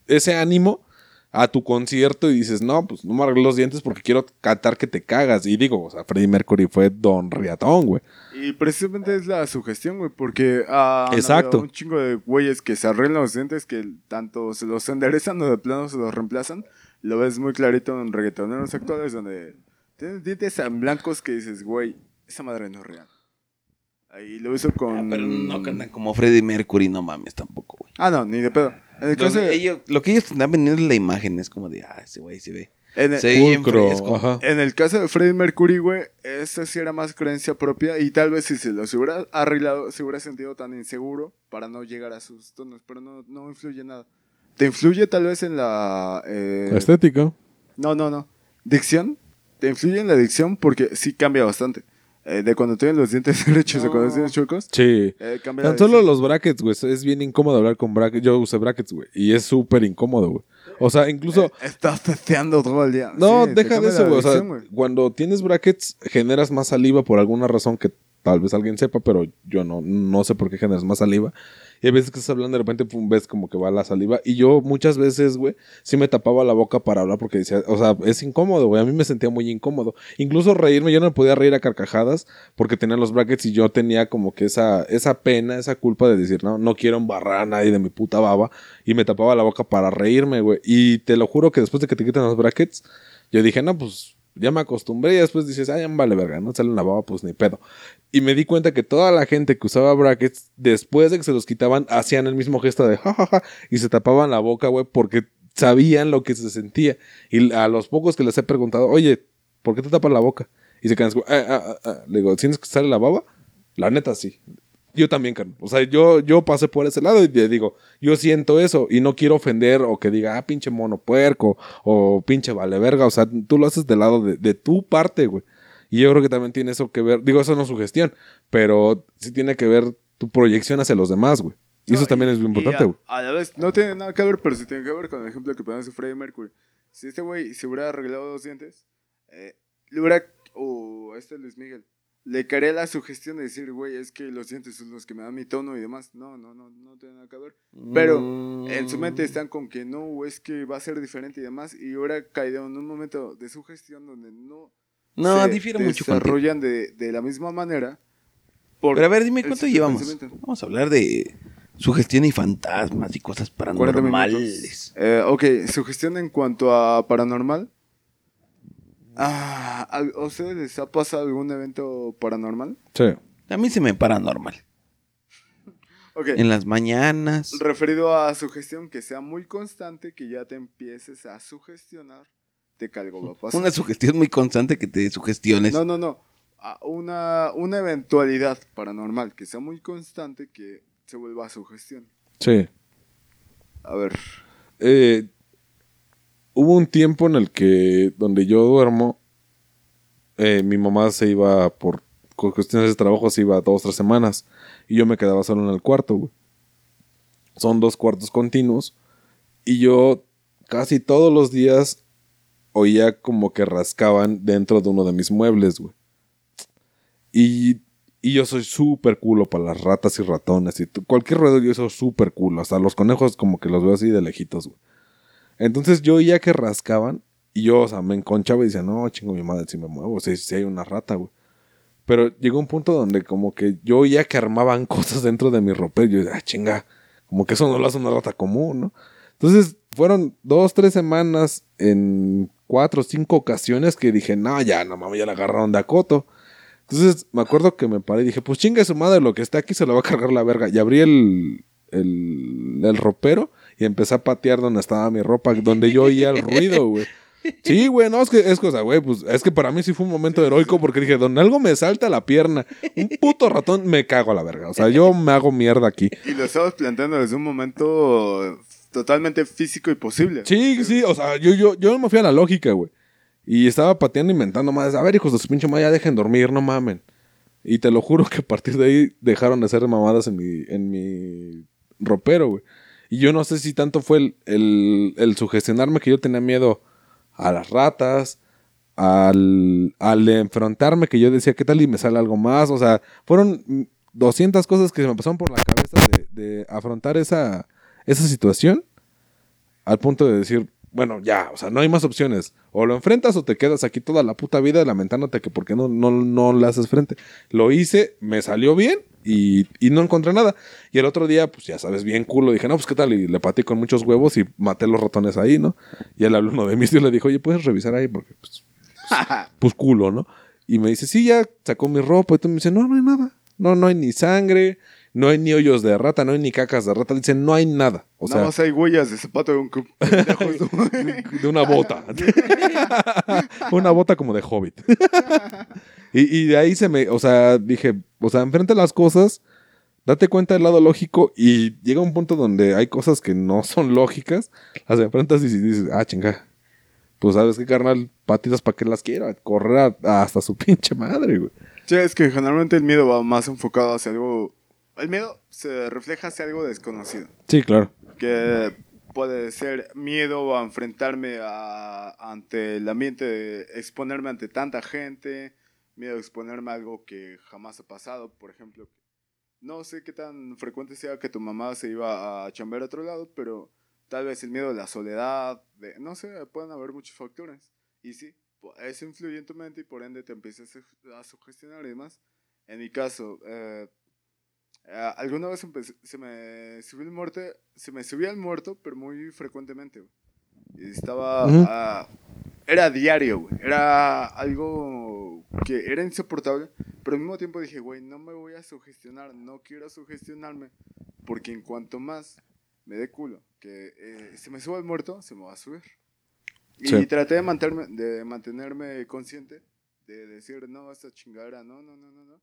Speaker 1: ese ánimo a tu concierto y dices, no, pues no me arreglé los dientes porque quiero cantar que te cagas. Y digo, o sea, Freddie Mercury fue don riatón, güey.
Speaker 3: Y precisamente es la sugestión, güey, porque ah,
Speaker 1: Exacto.
Speaker 3: un chingo de güeyes que se arreglan los dientes que tanto se los enderezan o de plano se los reemplazan. Lo ves muy clarito en reggaetoneros actuales donde tienes dientes tan blancos que dices, güey, esa madre no es real. Ahí lo hizo con...
Speaker 2: Ah, pero no cantan como Freddie Mercury, no mames tampoco, güey.
Speaker 3: Ah, no, ni de pedo. En el
Speaker 2: Lo,
Speaker 3: caso de-
Speaker 2: ellos- lo que ellos están vendiendo es la imagen, es como de, ah, ese güey se ve.
Speaker 3: en el-
Speaker 1: Pulcro.
Speaker 3: En el caso de Freddie Mercury, güey, esa sí era más creencia propia y tal vez si se los hubiera arreglado, se hubiera sentido tan inseguro para no llegar a sus tonos, pero no, no influye nada. ¿Te influye tal vez en la... eh,
Speaker 1: Estética.
Speaker 3: no, no, no. ¿Dicción? ¿Te influye en la dicción? Porque sí cambia bastante. Eh, de cuando tienes los dientes [LAUGHS] derechos a cuando tienes chuecos,
Speaker 1: Sí.
Speaker 3: eh,
Speaker 1: Tan solo los brackets, güey. Es bien incómodo hablar con brackets. Yo usé brackets, güey. Y es súper incómodo, güey. O sea, incluso...
Speaker 3: Eh, estás testeando todo el día.
Speaker 1: No,
Speaker 3: Sí,
Speaker 1: deja de eso, güey. O sea, cuando tienes brackets, generas más saliva por alguna razón que tal vez alguien sepa, pero yo no, no sé por qué generas más saliva. Y hay veces que estás hablando de repente, ves como que va la saliva. Y yo muchas veces, güey, sí me tapaba la boca para hablar porque decía, o sea, es incómodo, güey. A mí me sentía muy incómodo. Incluso reírme, yo no me podía reír a carcajadas porque tenía los brackets y yo tenía como que esa, esa pena, esa culpa de decir, no, no quiero embarrar a nadie de mi puta baba. Y me tapaba la boca para reírme, güey. Y te lo juro que después de que te quitan los brackets, yo dije, no, pues ya me acostumbré y después dices, ay, vale verga, no sale en la baba, pues ni pedo. Y me di cuenta que toda la gente que usaba brackets, después de que se los quitaban, hacían el mismo gesto de jajaja y se tapaban la boca, güey, porque sabían lo que se sentía. Y a los pocos que les he preguntado, oye, ¿por qué te tapas la boca? Y se quedan, así, "Ah, ah, ah, ah". le digo, ¿sientes que sale la baba? La neta, sí. Yo también, carnal. O sea, yo, yo pasé por ese lado y le digo, yo siento eso y no quiero ofender o que diga, ah, pinche mono puerco o pinche vale verga. O sea, tú lo haces del lado de, de tu parte, güey. Y yo creo que también tiene eso que ver. Digo, eso no es su gestión, pero sí tiene que ver tu proyección hacia los demás, güey. Y eso también es muy importante, güey.
Speaker 3: A, la vez, no tiene nada que ver, pero sí tiene que ver con el ejemplo que de Freddie Mercury. Si este güey se hubiera arreglado los dientes, eh, le hubiera, o este Luis Miguel, le caería la sugestión de decir, güey, es que los dientes son los que me dan mi tono y demás. No, no, no, no tiene nada que ver. Pero en su mente están con que no, es que va a ser diferente y demás. Y hubiera caído en un momento de sugestión donde no
Speaker 2: No,
Speaker 3: se
Speaker 2: difiere mucho
Speaker 3: desarrollan de, de la misma manera.
Speaker 2: Pero a ver, dime cuánto llevamos. Vamos a hablar de sugestión y fantasmas y cosas
Speaker 3: 40
Speaker 2: paranormales.
Speaker 3: Eh, ok, sugestión en cuanto a paranormal. Ah, ¿a ustedes les ha pasado algún evento paranormal?
Speaker 1: Sí.
Speaker 2: A mí se me paranormal.
Speaker 3: Ok.
Speaker 2: En las mañanas.
Speaker 3: Referido a sugestión que sea muy constante, que ya te empieces a sugestionar de que algo va a pasar.
Speaker 2: Una sugestión muy constante que te sugestiones.
Speaker 3: No, no, no. Una, una eventualidad paranormal que sea muy constante que se vuelva a sugestión.
Speaker 1: Sí.
Speaker 3: A ver.
Speaker 1: Eh, hubo un tiempo en el que donde yo duermo, eh, mi mamá se iba por cuestiones de trabajo, se iba dos, tres semanas. Y yo me quedaba solo en el cuarto, güey. Son dos cuartos continuos. Y yo casi todos los días oía como que rascaban dentro de uno de mis muebles, güey. Y, y yo soy súper culo para las ratas y ratones. Y cualquier ruido yo soy súper culo. Hasta los conejos como que los veo así de lejitos, güey. Entonces yo oía que rascaban. Y yo, o sea, me enconchaba y decía, no, chingo mi madre, si me muevo, si, si hay una rata, güey. Pero llegó un punto donde como que yo oía que armaban [LAUGHS] cosas dentro de mi ropero. Yo decía, ah, chinga, como que eso no lo hace una rata común, ¿no? Entonces fueron dos, tres semanas en cuatro o cinco ocasiones que dije, no, ya, no mames, ya la agarraron de acoto. Entonces me acuerdo que me paré y dije, pues chinga su madre, lo que está aquí se lo va a cargar la verga. Y abrí el, el, el ropero y empecé a patear donde estaba mi ropa, donde yo oía el ruido, güey. [LAUGHS] Sí, güey, no, es que es cosa, güey, pues es que para mí sí fue un momento heroico porque dije, donde algo me salta la pierna, un puto ratón, me cago a la verga. O sea, yo me hago mierda aquí.
Speaker 3: Y lo estabas planteando desde un momento totalmente físico y posible.
Speaker 1: Sí, sí, o sea, yo, yo, yo me fui a la lógica, güey. Y estaba pateando, inventando más. A ver, hijos de su pinche madre, ya dejen dormir, no mamen. Y te lo juro que a partir de ahí dejaron de hacer mamadas en mi, en mi ropero, güey. Y yo no sé si tanto fue el, el, sugestionarme que yo tenía miedo a las ratas, al, al enfrentarme que yo decía, ¿qué tal y me sale algo más? O sea, fueron mm, 200 cosas que se me pasaron por la cabeza de, afrontar esa, esa situación al punto de decir, bueno, ya, o sea, no hay más opciones. O lo enfrentas o te quedas aquí toda la puta vida lamentándote que por qué no, no, no le haces frente. Lo hice, me salió bien y, y no encontré nada. Y el otro día, pues ya sabes, bien culo, dije, no, pues qué tal, y le patí con muchos huevos y maté los ratones ahí, ¿no? Y el alumno de mis tíos le dijo, oye, ¿puedes revisar ahí? Porque, pues, [LAUGHS] pues culo, ¿no? Y me dice, sí, ya sacó mi ropa. Y tú me dice, no, no hay nada. No, no hay ni sangre, no hay ni hoyos de rata, no hay ni cacas de rata. Dice, no hay nada. O
Speaker 3: Nada
Speaker 1: sea,
Speaker 3: más hay huellas de zapato de un [LAUGHS]
Speaker 1: de una bota. [LAUGHS] una bota como de hobbit. y, y de ahí se me, o sea, dije, o sea, enfrente las cosas, date cuenta del lado lógico y llega un punto donde hay cosas que no son lógicas, las enfrentas y dices, ah, chinga. Pues sabes qué, carnal, patitas para que las quiera, correr hasta su [LAUGHS] pinche madre, güey.
Speaker 3: Sí, es que generalmente el miedo va más enfocado hacia algo. El miedo se refleja hacia algo desconocido.
Speaker 1: Sí, claro.
Speaker 3: Que puede ser miedo a enfrentarme a, ante el ambiente, de exponerme ante tanta gente, miedo a exponerme a algo que jamás ha pasado. Por ejemplo, no sé qué tan frecuente sea que tu mamá se iba a chambear a otro lado, pero tal vez el miedo de la soledad, de, no sé, pueden haber muchos factores. Y sí, eso influye en tu mente y por ende te empiezas a- a sugestionar y demás. En mi caso, eh, eh, alguna vez se me subió el muerto, se me subía el muerto, pero muy frecuentemente. güey. Y estaba,
Speaker 1: Ujú.
Speaker 3: ah, era diario, güey. Era algo que era insoportable, pero al mismo tiempo dije, güey, no me voy a sugestionar, no quiero sugestionarme, porque en cuanto más me dé culo que eh, se me suba el muerto, se me va a subir. Y
Speaker 1: Sí.
Speaker 3: traté de mantenerme, de mantenerme consciente, de decir, no, esta chingadera, no, no, no, no, no.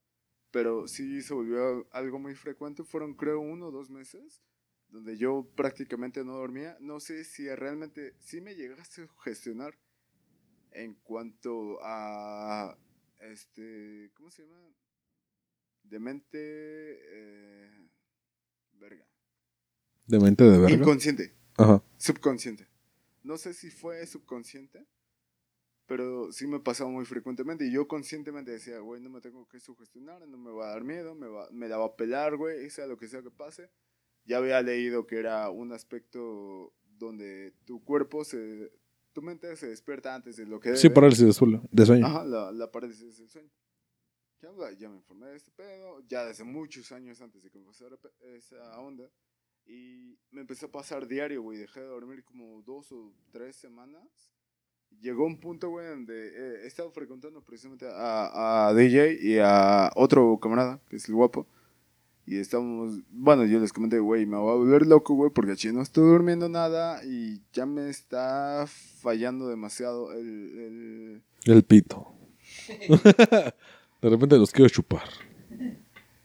Speaker 3: Pero sí se volvió algo muy frecuente, fueron creo uno o dos meses, donde yo prácticamente no dormía. No sé si realmente, sí me llegaste a sugestionar en cuanto a, este, ¿cómo se llama? Demente, eh, verga.
Speaker 1: De mente de verga.
Speaker 3: Inconsciente,
Speaker 1: Ajá.
Speaker 3: subconsciente. No sé si fue subconsciente, pero sí me pasaba muy frecuentemente y yo conscientemente decía, güey, no me tengo que sugestionar, no me va a dar miedo, me, va, me la va a pelar, güey, sea lo que sea que pase. Ya había leído que era un aspecto donde tu cuerpo se... Tu mente se despierta antes de lo que
Speaker 1: Sí,
Speaker 3: debe.
Speaker 1: parálisis de sueño. De sueño.
Speaker 3: Ajá, la, la parálisis del sueño. Ya, ya me informé de este pedo, ya desde muchos años antes de que me pasara esa onda. Y me empezó a pasar diario, güey. Dejé de dormir como dos o tres semanas. Llegó un punto, güey, donde eh, he estado frecuentando precisamente a, a DJ y a otro camarada, que es el guapo. Y estamos, bueno, yo les comenté, güey, me voy a volver loco, güey, porque aquí no estoy durmiendo nada y ya me está fallando demasiado el- el,
Speaker 1: El pito. [LAUGHS] de repente los quiero chupar.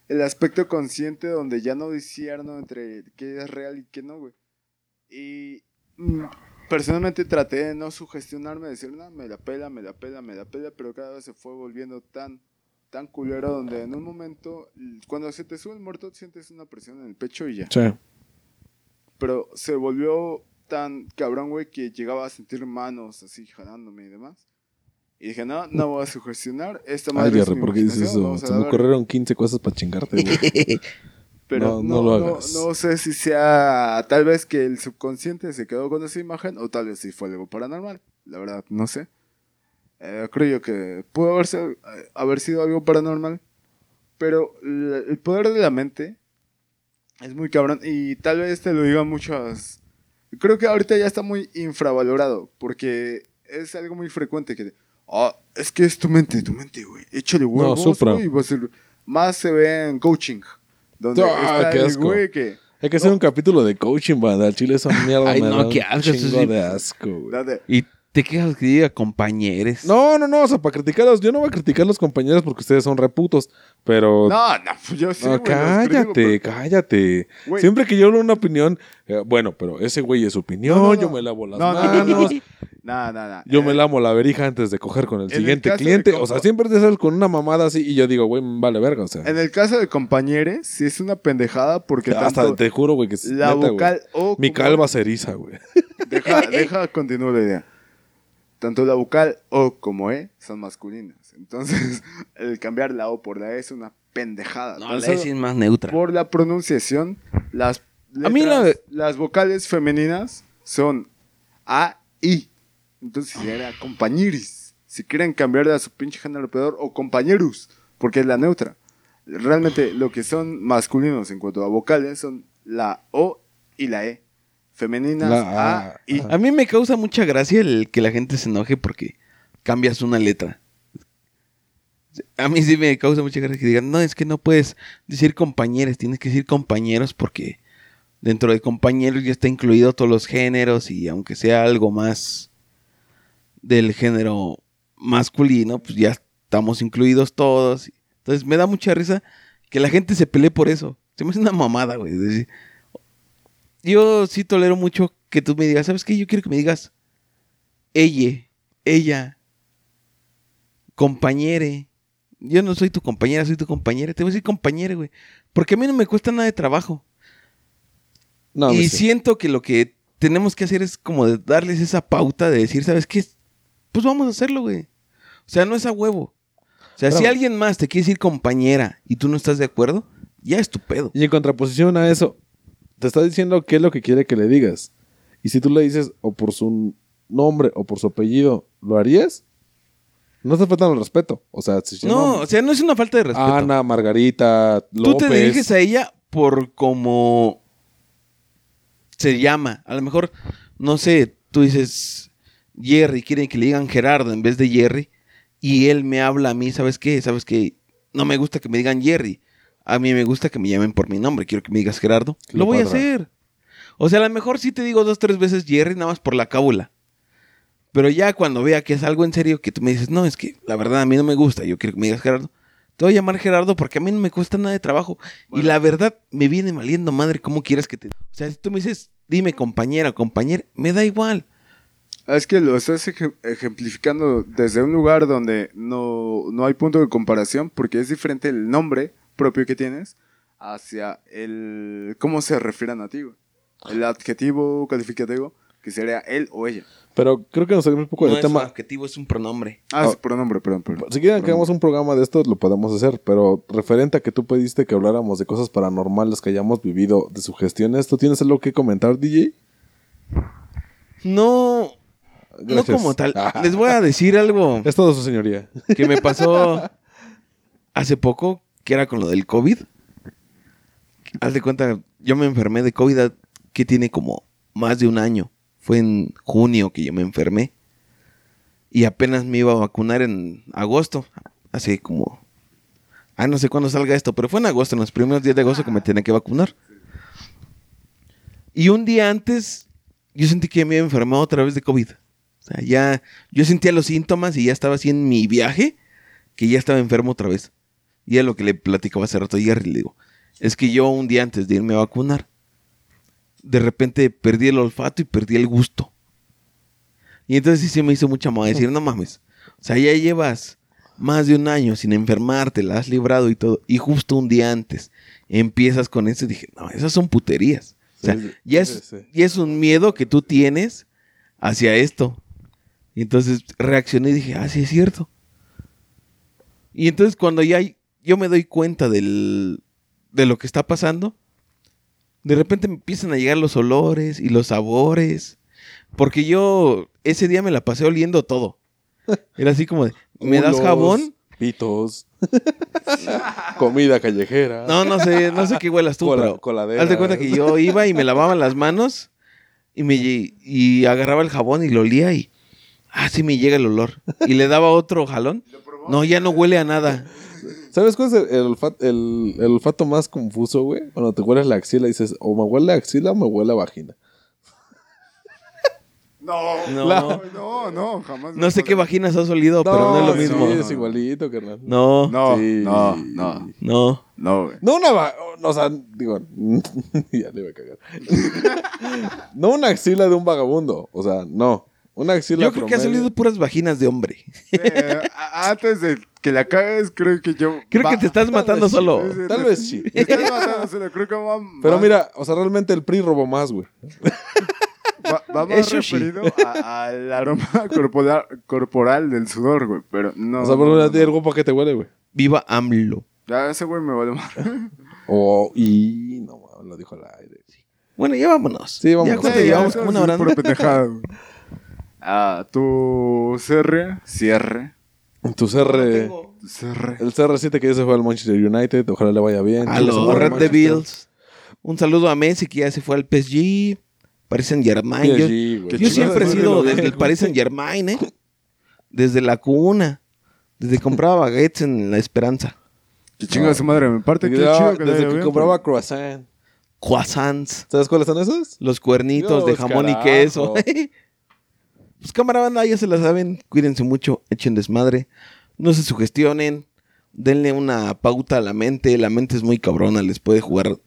Speaker 3: el aspecto consciente donde ya no discierno entre qué es real y qué no, güey. Y mm, personalmente traté de no sugestionarme, decir, no, me la pela, me la pela, me la pela, pero cada vez se fue volviendo tan, tan culero donde en un momento, cuando se te sube el muerto, sientes una presión en el pecho y ya.
Speaker 1: Sí.
Speaker 3: Pero se volvió tan cabrón, güey, que llegaba a sentir manos así jalándome y demás. Y dije, no, no voy a sugestionar. Esta
Speaker 1: Ay,
Speaker 3: madre es
Speaker 1: Jerry,
Speaker 3: mi
Speaker 1: ¿por qué dices eso? Se me
Speaker 3: darle".
Speaker 1: ocurrieron 15 cosas para chingarte, güey. [LAUGHS]
Speaker 3: Pero
Speaker 1: No,
Speaker 3: no,
Speaker 1: no
Speaker 3: no- no sé si sea tal vez que el subconsciente se quedó con esa imagen o tal vez si fue algo paranormal. La verdad, no sé. Eh, creo yo que pudo haber sido, eh, haber sido algo paranormal. Pero el poder de la mente es muy cabrón y tal vez te lo digan muchas... Creo que ahorita ya está muy infravalorado porque es algo muy frecuente que... Ah, es que es tu mente, tu mente, güey. Échale huevos, güey, y va a ser- Más se ve en coaching. Donde
Speaker 1: Ah,
Speaker 3: está
Speaker 1: qué
Speaker 3: el
Speaker 1: asco.
Speaker 3: güey que...
Speaker 1: Hay que hacer un capítulo de coaching, banda. Al chile esa mierda
Speaker 2: Ay,
Speaker 1: me
Speaker 2: no,
Speaker 1: da un
Speaker 2: qué asco, eso
Speaker 1: chingo
Speaker 2: sí.
Speaker 1: de asco, güey.
Speaker 3: Date.
Speaker 2: Y te quejas que diga compañeros.
Speaker 1: No, no, no, o sea, para criticarlos, yo no voy a criticar a los compañeros porque ustedes son reputos, pero...
Speaker 3: No, no, pues yo sí,
Speaker 1: No,
Speaker 3: güey,
Speaker 1: cállate,
Speaker 3: pero-
Speaker 1: cállate.
Speaker 3: Güey.
Speaker 1: Siempre que yo hablo una opinión, eh, bueno, pero ese güey es su opinión,
Speaker 3: No, no, no.
Speaker 1: yo me lavo las
Speaker 3: No, no, no,
Speaker 1: manos, [LAUGHS]
Speaker 3: No, no, no.
Speaker 1: yo
Speaker 3: Eh,
Speaker 1: me lamo la verija antes de coger con el
Speaker 3: en el
Speaker 1: siguiente cliente. O sea, siempre te sales con una mamada así y yo digo, güey, vale verga, o sea.
Speaker 3: En el caso de compañeros, sí es una pendejada porque
Speaker 1: hasta
Speaker 3: tanto
Speaker 1: te juro, güey, que es
Speaker 3: la
Speaker 1: neta,
Speaker 3: vocal o...
Speaker 1: Mi calva se eriza, güey.
Speaker 3: Deja, [LAUGHS] deja, continúo la idea. Tanto la vocal o como E son masculinas. Entonces, [LAUGHS] el cambiar la O por la E es una pendejada.
Speaker 2: No, la S es más neutra.
Speaker 3: Por la pronunciación, las,
Speaker 2: A mí la-
Speaker 3: letras- las vocales femeninas son A, I. Entonces era compañeris. Si quieren cambiarle a su pinche género peor, o compañeros, porque es la neutra. Realmente lo que son masculinos en cuanto a vocales son la O y la E. Femeninas
Speaker 1: La
Speaker 3: A,
Speaker 1: A,
Speaker 3: I.
Speaker 2: A mí me causa mucha gracia el que la gente se enoje porque cambias una letra. A mí sí me causa mucha gracia que digan, no, es que no puedes decir compañeros, tienes que decir compañeros porque dentro de compañeros ya está incluido todos los géneros y aunque sea algo más del género masculino, pues ya estamos incluidos todos. Entonces me da mucha risa que la gente se pelee por eso. Se me hace una mamada, güey. Yo sí tolero mucho que tú me digas, ¿sabes qué? Yo quiero que me digas ella, ella, compañere. Yo no soy tu compañera, soy tu compañera. Te voy a decir compañere, güey. Porque a mí no me cuesta nada de trabajo.
Speaker 1: No,
Speaker 2: y
Speaker 1: sí.
Speaker 2: siento que lo que tenemos que hacer es como de darles esa pauta de decir, ¿sabes qué? Pues vamos a hacerlo, güey. O sea, no es a huevo. O sea, si alguien más te quiere decir compañera y tú no estás de acuerdo, ya es tu pedo.
Speaker 1: Y en contraposición a eso, te está diciendo qué es lo que quiere que le digas. Y si tú le dices o por su nombre o por su apellido, ¿lo harías? No te faltan el respeto. O sea, si
Speaker 2: No,
Speaker 1: llama
Speaker 2: o sea, no es una falta de respeto.
Speaker 1: Ana, Margarita,
Speaker 2: Tú
Speaker 1: López.
Speaker 2: te diriges a ella por como se llama. A lo mejor, no sé, tú dices Jerry, quieren que le digan Gerardo en vez de Jerry. Y él me habla a mí, ¿sabes qué? ¿Sabes qué? No me gusta que me digan Jerry. A mí me gusta que me llamen por mi nombre. Quiero que me digas Gerardo. Lo voy a hacer. O sea, a lo mejor sí te digo dos, tres veces Jerry, nada más por la cábula. Pero ya cuando vea que es algo en serio, que tú me dices, no, es que la verdad a mí no me gusta, yo quiero que me digas Gerardo. Te voy a llamar Gerardo porque a mí no me cuesta nada de trabajo. Y la verdad me viene valiendo madre cómo quieres que te... O sea, si tú me dices, dime compañera o compañero, me da igual.
Speaker 3: Es que lo estás eje- ejemplificando desde un lugar donde no, no hay punto de comparación porque es diferente el nombre propio que tienes hacia el cómo se refieren a ti. güey. El adjetivo calificativo que sería él o ella.
Speaker 1: Pero creo que nos salimos un poco
Speaker 2: No
Speaker 1: del
Speaker 2: es
Speaker 1: tema.
Speaker 2: adjetivo, es un pronombre.
Speaker 3: Ah,
Speaker 1: Ah.
Speaker 3: sí, pronombre, perdón, perdón.
Speaker 1: Si quieren que hagamos un programa de esto, lo podemos hacer. Pero referente a que tú pediste que habláramos de cosas paranormales que hayamos vivido, de sugestiones, ¿tú tienes algo que comentar, DJ?
Speaker 2: No,
Speaker 1: Gracias.
Speaker 2: no como tal.
Speaker 1: Ah.
Speaker 2: Les voy a decir algo
Speaker 1: Es todo, su señoría.
Speaker 2: que me pasó [LAUGHS] hace poco, que era con lo del COVID. Haz de cuenta, yo me enfermé de COVID que tiene como más de un año. Fue en junio que yo me enfermé. Y apenas me iba a vacunar en agosto. Así como... Ah, no sé cuándo salga esto, pero fue en agosto, en los primeros días de agosto que me tenía que vacunar. Y un día antes, yo sentí que me había enfermado otra vez de COVID. O sea, ya, yo sentía los síntomas y ya estaba así en mi viaje, que ya estaba enfermo otra vez. Y es lo que le platicaba hace rato a Jerry, le digo, es que yo un día antes de irme a vacunar, de repente perdí el olfato y perdí el gusto. Y entonces sí se me hizo mucha moda decir, no mames, o sea, ya llevas más de un año sin enfermarte, la has librado y todo, y justo un día antes empiezas con eso y dije, no, esas son puterías. O sea,
Speaker 1: Sí,
Speaker 2: ya es,
Speaker 1: sí.
Speaker 2: ya es un miedo que tú tienes hacia esto. Y entonces reaccioné y dije, ah, sí es cierto. Y entonces cuando ya hay- yo me doy cuenta del, de lo que está pasando, de repente me empiezan a llegar los olores y los sabores. Porque yo ese día me la pasé oliendo todo. Era así como de, ¿me das jabón?
Speaker 1: Pitos. comida callejera.
Speaker 2: No, no sé, no sé qué huelas tú,
Speaker 1: Cola-
Speaker 2: pero
Speaker 1: coladeras.
Speaker 2: haz de cuenta que yo iba y me lavaba las manos y me y agarraba el jabón y lo olía y ah, sí me llega el olor. Y le daba otro jalón. No, ya no huele a nada.
Speaker 1: ¿Sabes cuál es el, el olfato, el- el olfato más confuso, güey? Cuando te hueles la axila y dices, o me huele a axila o me huele a vagina. [LAUGHS]
Speaker 3: No,
Speaker 2: No.
Speaker 3: no, no, no, jamás.
Speaker 2: No sé qué vaginas has olido, pero no es lo
Speaker 1: sí,
Speaker 2: mismo.
Speaker 1: es
Speaker 3: no.
Speaker 1: igualito, carnal.
Speaker 2: No,
Speaker 3: No,
Speaker 1: Sí.
Speaker 3: no, no,
Speaker 2: no.
Speaker 3: no, güey.
Speaker 1: No una va- o sea, digo, [LAUGHS] ya le iba a cagar. [LAUGHS] no una axila de un vagabundo, o sea, no. Una axila
Speaker 2: Yo creo que
Speaker 1: promedio.
Speaker 2: olido puras vaginas de hombre.
Speaker 3: Eh, antes de que la cagues, creo que yo.
Speaker 2: Creo
Speaker 3: va-
Speaker 2: que te estás matando
Speaker 1: vez sí,
Speaker 2: solo.
Speaker 3: Sí, sí,
Speaker 1: Tal vez sí.
Speaker 3: te estás matando solo, creo que va.
Speaker 1: Pero mira, o sea, realmente el PRI robó más, güey.
Speaker 3: Va, va más
Speaker 2: Eso sí.
Speaker 3: referido a- al aroma corporal, corporal del sudor, güey. Pero no.
Speaker 1: o sea, por
Speaker 3: no,
Speaker 1: el
Speaker 3: no.
Speaker 1: guapo que te huele, güey.
Speaker 2: Viva AMLO.
Speaker 3: Ya ese güey me vale más. [LAUGHS]
Speaker 1: O, y no, lo dijo al aire.
Speaker 2: Bueno, ya vámonos.
Speaker 1: Sí, vámonos.
Speaker 2: Ya
Speaker 1: Sí, ya,
Speaker 2: llevamos como una hora. [LAUGHS] [LAUGHS] ¿no?
Speaker 3: Pura pendejada, güey. Ah, tu cierre, cierre,
Speaker 1: Tu CR,
Speaker 3: tu cierre.
Speaker 1: el CR7 que ya se fue al Manchester United, ojalá le vaya bien.
Speaker 2: A los Red. Devils. Un saludo a Messi que ya se fue al PSG. Paris Saint Germain. Yo.
Speaker 3: Que
Speaker 2: yo siempre he sido desde el Paris Saint Germain, ¿eh? Desde la cuna. Desde que compraba baguettes en La Esperanza.
Speaker 3: Que chinga su madre, me parte que
Speaker 1: Desde,
Speaker 3: chido que le
Speaker 1: desde que
Speaker 3: bien,
Speaker 1: compraba croissant.
Speaker 2: Croissants.
Speaker 1: ¿Sabes cuáles son esos?
Speaker 2: Los cuernitos de jamón
Speaker 1: carajo.
Speaker 2: y queso. [LAUGHS] pues cámara banda, ya se la saben. Cuídense mucho, echen desmadre. No se sugestionen. Denle una pauta a la mente. La mente es muy cabrona, les puede jugar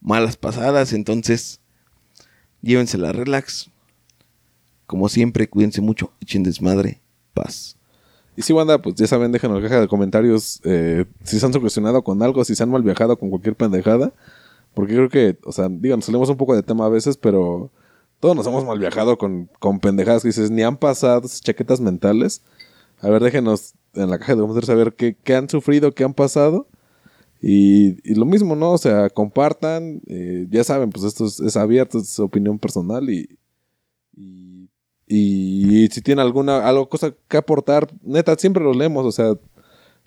Speaker 2: malas pasadas. Entonces, llévensela relax. Como siempre, cuídense mucho, echen desmadre. Paz.
Speaker 1: Y si, banda, pues ya saben, déjenos en la caja de comentarios eh, si se han sugestionado con algo, si se han mal viajado con cualquier pendejada. Porque creo que, o sea, digan, salimos un poco de tema a veces, pero todos nos hemos mal viajado con, con pendejadas que dices, ni han pasado chaquetas mentales. A ver, déjenos en la caja de comentarios saber qué, qué han sufrido, qué han pasado. Y, lo mismo, ¿no? O sea, compartan. eh, ya saben, pues esto es, abierto, es opinión personal y, y, y si tienen alguna algo, cosa que aportar, neta, siempre lo leemos. O sea,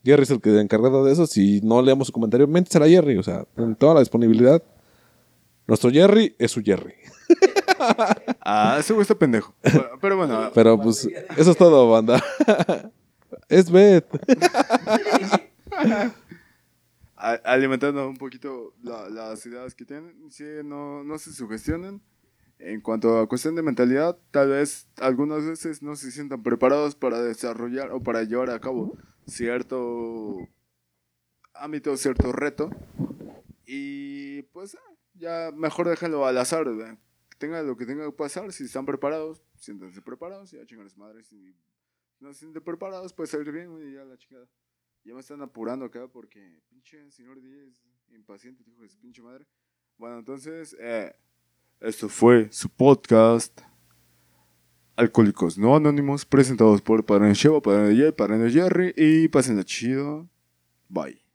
Speaker 1: Jerry es el que encargado de eso. Si no leemos su comentario, méntesela a Jerry. O sea, en toda la disponibilidad. Nuestro Jerry es su Jerry. [LAUGHS] [LAUGHS]
Speaker 3: Ah, ese güey está pendejo. Pero, bueno,
Speaker 1: Pero pues, eso es todo, banda. es Beth.
Speaker 3: a- alimentando un poquito la- las ideas que tienen, sí, no, no se sugestionen. En cuanto a cuestión de mentalidad, tal vez algunas veces no se sientan preparados para desarrollar o para llevar a cabo cierto ámbito, cierto reto. Y pues ya mejor déjenlo al azar. ¿verdad? Tenga lo que tenga que pasar, si están preparados, siéntanse preparados y a chingar a su madre. Si no se sienten preparados, puede salir bien y ya la chingada. Ya me están apurando acá porque pinche señor D es impaciente, hijo de su pinche madre. Bueno, entonces, eh, esto fue su podcast. Alcohólicos No Anónimos, presentados por Padre Sheva, Padre Jay, Padre Jerry y pasen chido. Bye.